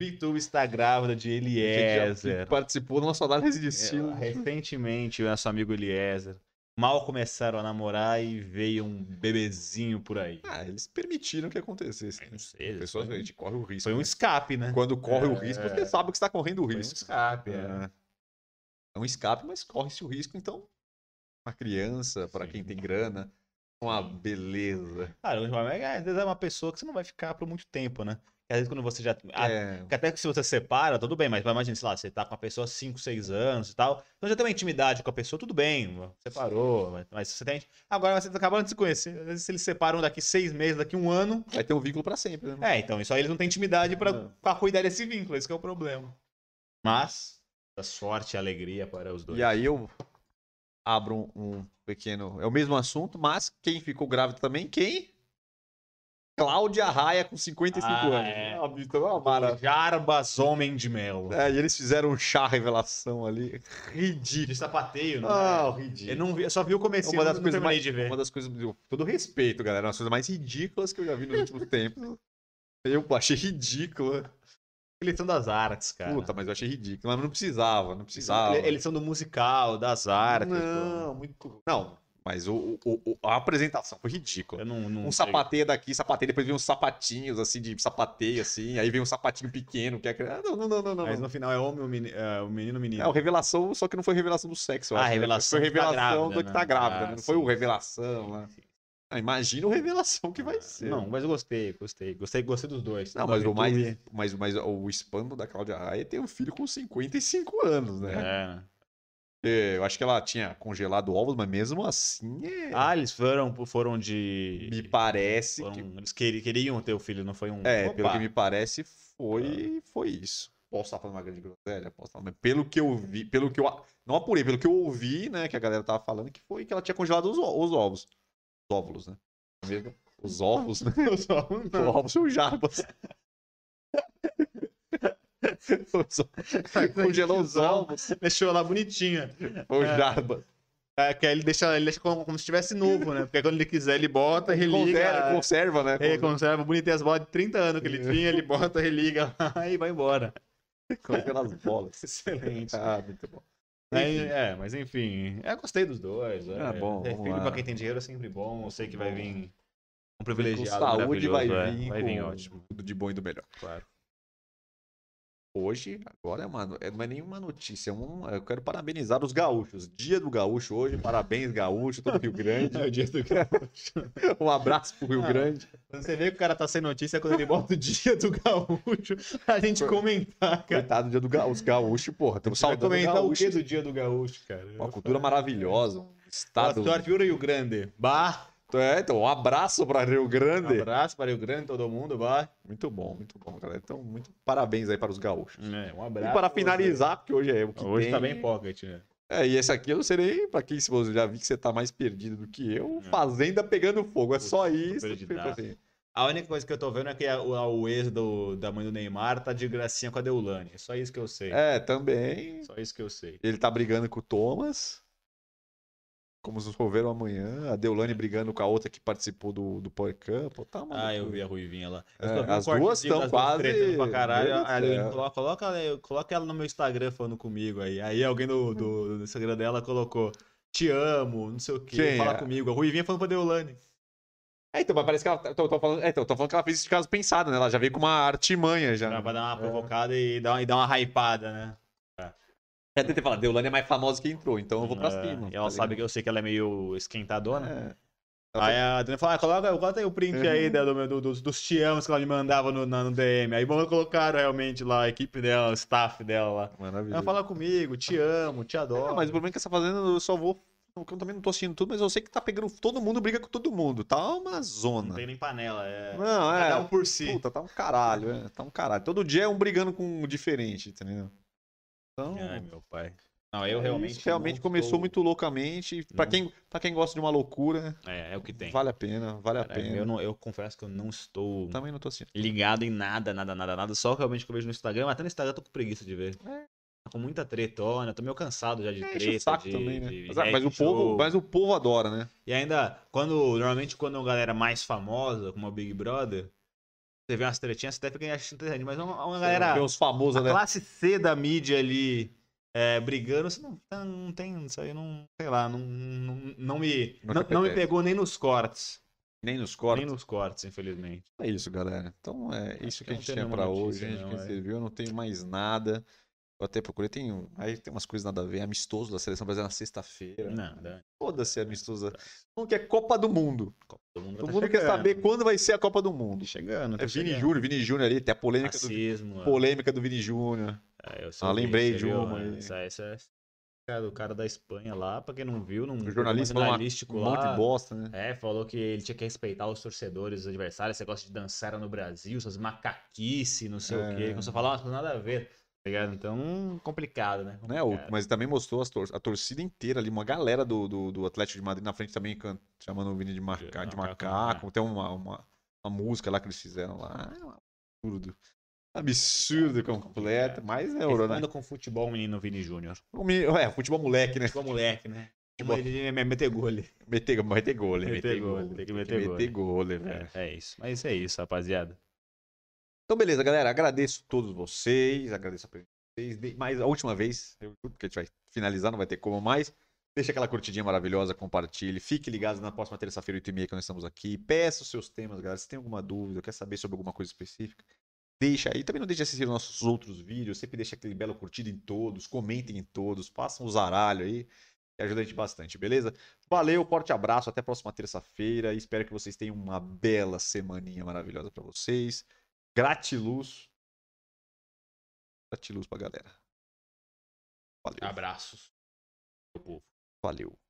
Speaker 2: VTube está grávida de Eliezer.
Speaker 1: que participou nossa análise de
Speaker 2: É,
Speaker 1: estilo.
Speaker 2: recentemente, o nosso amigo Eliezer. Mal começaram a namorar e veio um bebezinho por aí.
Speaker 1: Ah, eles permitiram que acontecesse. né?
Speaker 2: Não sei,
Speaker 1: Pessoas, a
Speaker 2: foi,
Speaker 1: gente corre o risco.
Speaker 2: foi um
Speaker 1: né?
Speaker 2: escape, né?
Speaker 1: Quando corre o
Speaker 2: É.
Speaker 1: risco, você sabe que está correndo o
Speaker 2: Foi um
Speaker 1: risco.
Speaker 2: escape, é.
Speaker 1: É. É um escape, mas corre-se o risco, então. Uma criança, para quem tem grana, uma beleza.
Speaker 2: Cara, o João é, é uma pessoa que você não vai ficar por muito tempo, né? Às vezes quando você já.
Speaker 1: É,
Speaker 2: que até que se você separa, tudo bem, mas imagina, sei lá, você tá com a pessoa há 5, 6 anos e tal. Então já tem uma intimidade com a pessoa, tudo bem, separou, mas- mas você tem. Agora vocês acabaram de se conhecer. Às vezes, se eles separam daqui seis meses, daqui um ano.
Speaker 1: vai ter um vínculo pra sempre, né?
Speaker 2: É, então, isso aí eles não têm intimidade pra,
Speaker 1: Não.
Speaker 2: pra cuidar desse vínculo, esse que é o problema. Mas, a sorte e alegria para os dois.
Speaker 1: E aí eu abro um, um pequeno. É o mesmo assunto, mas quem ficou grávida também? Quem? Cláudia Raia com 55
Speaker 2: Ah,
Speaker 1: anos.
Speaker 2: é.
Speaker 1: Ah, Vitor, uma mara-
Speaker 2: Jarbas Homem de Mel.
Speaker 1: É, e eles fizeram um chá revelação ali. Ridículo.
Speaker 2: De sapateio, não
Speaker 1: Ah,
Speaker 2: é?
Speaker 1: ridículo.
Speaker 2: Eu, não vi, eu só vi o comecinho,
Speaker 1: Uma das coisas mais-
Speaker 2: de ver.
Speaker 1: Uma das coisas, com todo respeito, galera, uma das coisas mais ridículas que eu já vi nos últimos tempos. Eu achei ridícula.
Speaker 2: Eles são das artes, cara.
Speaker 1: Puta, mas eu achei ridículo. Mas não precisava, não precisava.
Speaker 2: Eles, são do musical, das artes.
Speaker 1: Não, muito. Não, mas o, o- o- a apresentação foi ridícula.
Speaker 2: Não, não
Speaker 1: Um
Speaker 2: sei.
Speaker 1: sapateio daqui, sapateio, depois vem uns sapatinhos assim de sapateio, assim, aí vem um sapatinho pequeno, que é. Ah, Não, não, não, não, não.
Speaker 2: Mas no final é homem menino, é, o menino ou menino.
Speaker 1: É, o revelação, só que não foi revelação do sexo. eu
Speaker 2: Ah,
Speaker 1: acho, né?
Speaker 2: revelação
Speaker 1: Foi
Speaker 2: que tá
Speaker 1: revelação
Speaker 2: grávida,
Speaker 1: do que tá
Speaker 2: né?
Speaker 1: grávida,
Speaker 2: Ah,
Speaker 1: né? Não foi o revelação lá. Ah, imagina o revelação que vai ser.
Speaker 2: Não, mas eu gostei, gostei. Gostei, gostei dos dois.
Speaker 1: Não, mas o mais, mas, mas o espando da Cláudia Raia tem um filho com 55 anos, né?
Speaker 2: É.
Speaker 1: É, Eu acho que ela tinha congelado ovos, mas mesmo assim, é-
Speaker 2: Ah, eles foram, foram de.
Speaker 1: me parece
Speaker 2: foram-
Speaker 1: que
Speaker 2: Eles queri- queriam ter o filho, não foi um.
Speaker 1: É,
Speaker 2: Opa!
Speaker 1: pelo que me parece, foi, foi isso. Posso estar falando uma grande groselha? Posso estar, mas pelo que eu vi, pelo que eu. Não apurei, pelo que eu ouvi, né? Que a galera tava falando, que foi que ela tinha congelado os, os ovos. Os óvulos, né? Os ovos, né?
Speaker 2: Os ovos,
Speaker 1: Os ovos são jarbas. Congelou os ovos.
Speaker 2: Deixou lá bonitinha.
Speaker 1: Os
Speaker 2: É.
Speaker 1: jarbas.
Speaker 2: É, que aí ele deixa, ele deixa como, como se estivesse novo, né? Porque quando ele quiser, ele bota, religa.
Speaker 1: Conserva, conserva, né?
Speaker 2: Ele conserva bonitinho as bolas de 30 anos que ele tinha, ele bota, religa lá e vai embora.
Speaker 1: Com aquelas bolas.
Speaker 2: Excelente.
Speaker 1: Ah, muito bom.
Speaker 2: Aí, é, mas enfim, eu gostei dos dois. É,
Speaker 1: Ah, bom,
Speaker 2: é, filho pra quem tem dinheiro é sempre bom. Eu sei que vai vir um
Speaker 1: Com
Speaker 2: privilegiado.
Speaker 1: saúde vai
Speaker 2: maravilhoso,
Speaker 1: vir,
Speaker 2: é. Vai
Speaker 1: com
Speaker 2: vir ótimo,
Speaker 1: tudo de bom e do melhor.
Speaker 2: claro.
Speaker 1: Hoje, agora é uma, é, não é nenhuma notícia, é um, eu quero parabenizar os gaúchos. Dia do gaúcho hoje, parabéns gaúcho, todo Rio Grande.
Speaker 2: É o dia do
Speaker 1: Um abraço pro Rio
Speaker 2: Ah,
Speaker 1: Grande.
Speaker 2: Você vê que o cara tá sem notícia, quando ele bota o dia do gaúcho, a gente comentar, cara.
Speaker 1: Coitado do dia do gaúcho, os gaúchos, porra, saudando o
Speaker 2: comentar o
Speaker 1: gaúcho.
Speaker 2: que do dia do gaúcho, cara?
Speaker 1: Uma cultura maravilhosa, um estado...
Speaker 2: Viu Rio Grande. Bah!
Speaker 1: É, então, um abraço para Rio
Speaker 2: Um
Speaker 1: Grande.
Speaker 2: abraço para Rio Grande, todo mundo, bah.
Speaker 1: Muito bom, muito bom, galera. Então, muito parabéns aí para os gaúchos.
Speaker 2: É, um
Speaker 1: E
Speaker 2: abraço.
Speaker 1: para
Speaker 2: pra
Speaker 1: finalizar, porque hoje é o que.
Speaker 2: Hoje
Speaker 1: tem.
Speaker 2: tá bem pocket, né?
Speaker 1: É, e esse aqui eu não sei nem pra quem, se você já vi que você tá mais perdido do que eu,
Speaker 2: É.
Speaker 1: Fazenda pegando fogo. É só
Speaker 2: Putz,
Speaker 1: isso. tipo assim.
Speaker 2: A única coisa que eu tô vendo é que a- o, o ex do, da mãe do Neymar tá de gracinha com a Deulane. É só isso que eu sei.
Speaker 1: É, também.
Speaker 2: Só isso que eu sei.
Speaker 1: Ele tá brigando com o Thomas. Como ver amanhã. A Deulane brigando com a outra que participou do, do Power. Pô, Tá, uma
Speaker 2: Ah, eu vi a Ruivinha lá.
Speaker 1: É, as duas
Speaker 2: cortezinho
Speaker 1: tão
Speaker 2: das
Speaker 1: quase-
Speaker 2: Pra caralho.
Speaker 1: Céu.
Speaker 2: coloca, coloca, ela- coloca ela no meu Instagram falando comigo aí. Aí alguém do, do, do Instagram dela colocou: Te amo, não sei o quê,
Speaker 1: Quem
Speaker 2: fala
Speaker 1: é?
Speaker 2: comigo. A Ruivinha falando pra Deulane.
Speaker 1: É, então, mas parece que ela. Tô, tô falando, é, então, tô falando que ela fez isso de caso pensado, né? Ela já veio com uma artimanha já.
Speaker 2: Pra, pra dar uma
Speaker 1: É.
Speaker 2: provocada e, dar, e dar uma hypada, né?
Speaker 1: Já tentei falar, Deulane é mais famosa que entrou, então eu vou pra
Speaker 2: É,
Speaker 1: cima.
Speaker 2: E ela
Speaker 1: tá
Speaker 2: sabe que eu sei que ela é meio esquentadona.
Speaker 1: É.
Speaker 2: Aí a Dani falou, ah, coloca, bota aí o print aí
Speaker 1: Uhum.
Speaker 2: da- do, do- dos, dos te amos que ela me mandava no, na- no DM. Aí bom, colocaram realmente lá, a equipe dela, o staff dela lá.
Speaker 1: Maravilhoso.
Speaker 2: Ela fala comigo, te amo, te adoro.
Speaker 1: É, mas o problema é que essa fazenda eu só vou. Eu também não tô assistindo tudo, mas eu sei que tá pegando. Todo mundo briga com todo mundo. Tá uma zona.
Speaker 2: Não tem nem panela, é.
Speaker 1: Não, é.
Speaker 2: Cada um por si.
Speaker 1: Puta, tá um caralho, é. Tá um caralho. Todo dia é um brigando com um diferente, entendeu? Então.
Speaker 2: Ai, meu pai. Não, eu
Speaker 1: é
Speaker 2: realmente.
Speaker 1: isso, realmente começou muito loucamente. Pra
Speaker 2: Não.
Speaker 1: quem, pra quem gosta de uma loucura,
Speaker 2: É, é o que tem.
Speaker 1: vale a pena, vale a pena.
Speaker 2: eu, não, eu confesso que eu não estou
Speaker 1: Também não tô assistindo.
Speaker 2: ligado em nada, nada, nada, nada. Só realmente que eu vejo no Instagram. Até no Instagram eu tô com preguiça de ver.
Speaker 1: É.
Speaker 2: Tá com muita tretona, tô meio cansado já de
Speaker 1: É,
Speaker 2: treta.
Speaker 1: saco
Speaker 2: de,
Speaker 1: também, né?
Speaker 2: de
Speaker 1: Mas, ah, mas o povo, mas o povo adora, né?
Speaker 2: E ainda, quando. Normalmente, quando uma galera mais famosa, como a Big Brother, você vê umas tretinhas, você fica achando interessante. Mas uma, uma galera.
Speaker 1: Os famosos,
Speaker 2: A
Speaker 1: né?
Speaker 2: classe C da mídia ali é, brigando, você não, não tem. Isso aí não. Sei lá, não, não, não me.
Speaker 1: Não
Speaker 2: Não, me pegou nem nos cortes.
Speaker 1: Nem nos cortes.
Speaker 2: Nem nos cortes, infelizmente.
Speaker 1: É isso, galera. Então é isso que a
Speaker 2: que
Speaker 1: gente
Speaker 2: não tem
Speaker 1: tinha pra
Speaker 2: notícia,
Speaker 1: hoje. A gente
Speaker 2: não,
Speaker 1: que
Speaker 2: é.
Speaker 1: serviu, eu não tenho mais nada. Eu até procurei, tem, um- aí tem umas coisas nada a ver. Amistoso da seleção brasileira na sexta-feira.
Speaker 2: Não, não.
Speaker 1: Foda-se amistoso. Mundo quer Copa do Mundo.
Speaker 2: Todo mundo,
Speaker 1: Todo
Speaker 2: tá
Speaker 1: mundo quer
Speaker 2: chegando.
Speaker 1: saber quando vai ser a Copa do Mundo.
Speaker 2: Tá chegando. tá
Speaker 1: É Vini
Speaker 2: chegando.
Speaker 1: Júnior, Vini Júnior ali, tem a polêmica do,
Speaker 2: Racismo. ó.
Speaker 1: polêmica do Vini Júnior.
Speaker 2: É, eu
Speaker 1: Ah, lembrei
Speaker 2: você
Speaker 1: de uma.
Speaker 2: Essa, essa, essa- cara, o cara da Espanha lá, pra quem não viu, num
Speaker 1: O jornalista uma-
Speaker 2: jornalístico
Speaker 1: um monte
Speaker 2: lá,
Speaker 1: de bosta, né?
Speaker 2: É, falou que ele tinha que respeitar os torcedores, os adversários, esse negócio de dançar no Brasil, essas macaquice, não sei o
Speaker 1: É.
Speaker 2: quê. Começou a falar umas coisas nada a ver. Tá ligado? Então, complicado, né?
Speaker 1: Né,
Speaker 2: Complicado.
Speaker 1: mas também mostrou tor- a torcida inteira ali, uma galera do, do, do Atlético de Madrid na frente também, chamando o Vini de, maca, de
Speaker 2: macaco,
Speaker 1: macaco. Tem uma, uma, uma música lá que eles fizeram lá. É um absurdo. Absurdo completo, mas é ouro, né?
Speaker 2: Anda com futebol, menino Vini Júnior.
Speaker 1: É, futebol moleque, né?
Speaker 2: Futebol moleque, né?
Speaker 1: Futebol-
Speaker 2: Ele é meter gol ali.
Speaker 1: Meter, meter gol, né?
Speaker 2: Meter gol, tem que meter gol.
Speaker 1: Meter gol, né, velho.
Speaker 2: É, é isso. Mas é isso, rapaziada.
Speaker 1: Então, beleza, galera. Agradeço todos vocês. Agradeço a vocês. Mais a última vez, eu que a gente vai finalizar, não vai ter como mais. Deixa aquela curtidinha maravilhosa, compartilhe. Fique ligado na próxima terça-feira, 8h30, que nós estamos aqui. Peça os seus temas, galera. Se tem alguma dúvida, quer saber sobre alguma coisa específica, deixa aí. Também não deixe de assistir os nossos outros vídeos. Sempre deixa aquele belo curtido em todos. Comentem em todos. Façam o zaralho aí. Que ajuda a gente bastante, beleza? Valeu, forte abraço. Até a próxima terça-feira. Espero que vocês tenham uma bela semaninha maravilhosa pra vocês. Gratiluz. Gratiluz pra galera. Valeu.
Speaker 2: Abraços. Meu povo.
Speaker 1: Valeu.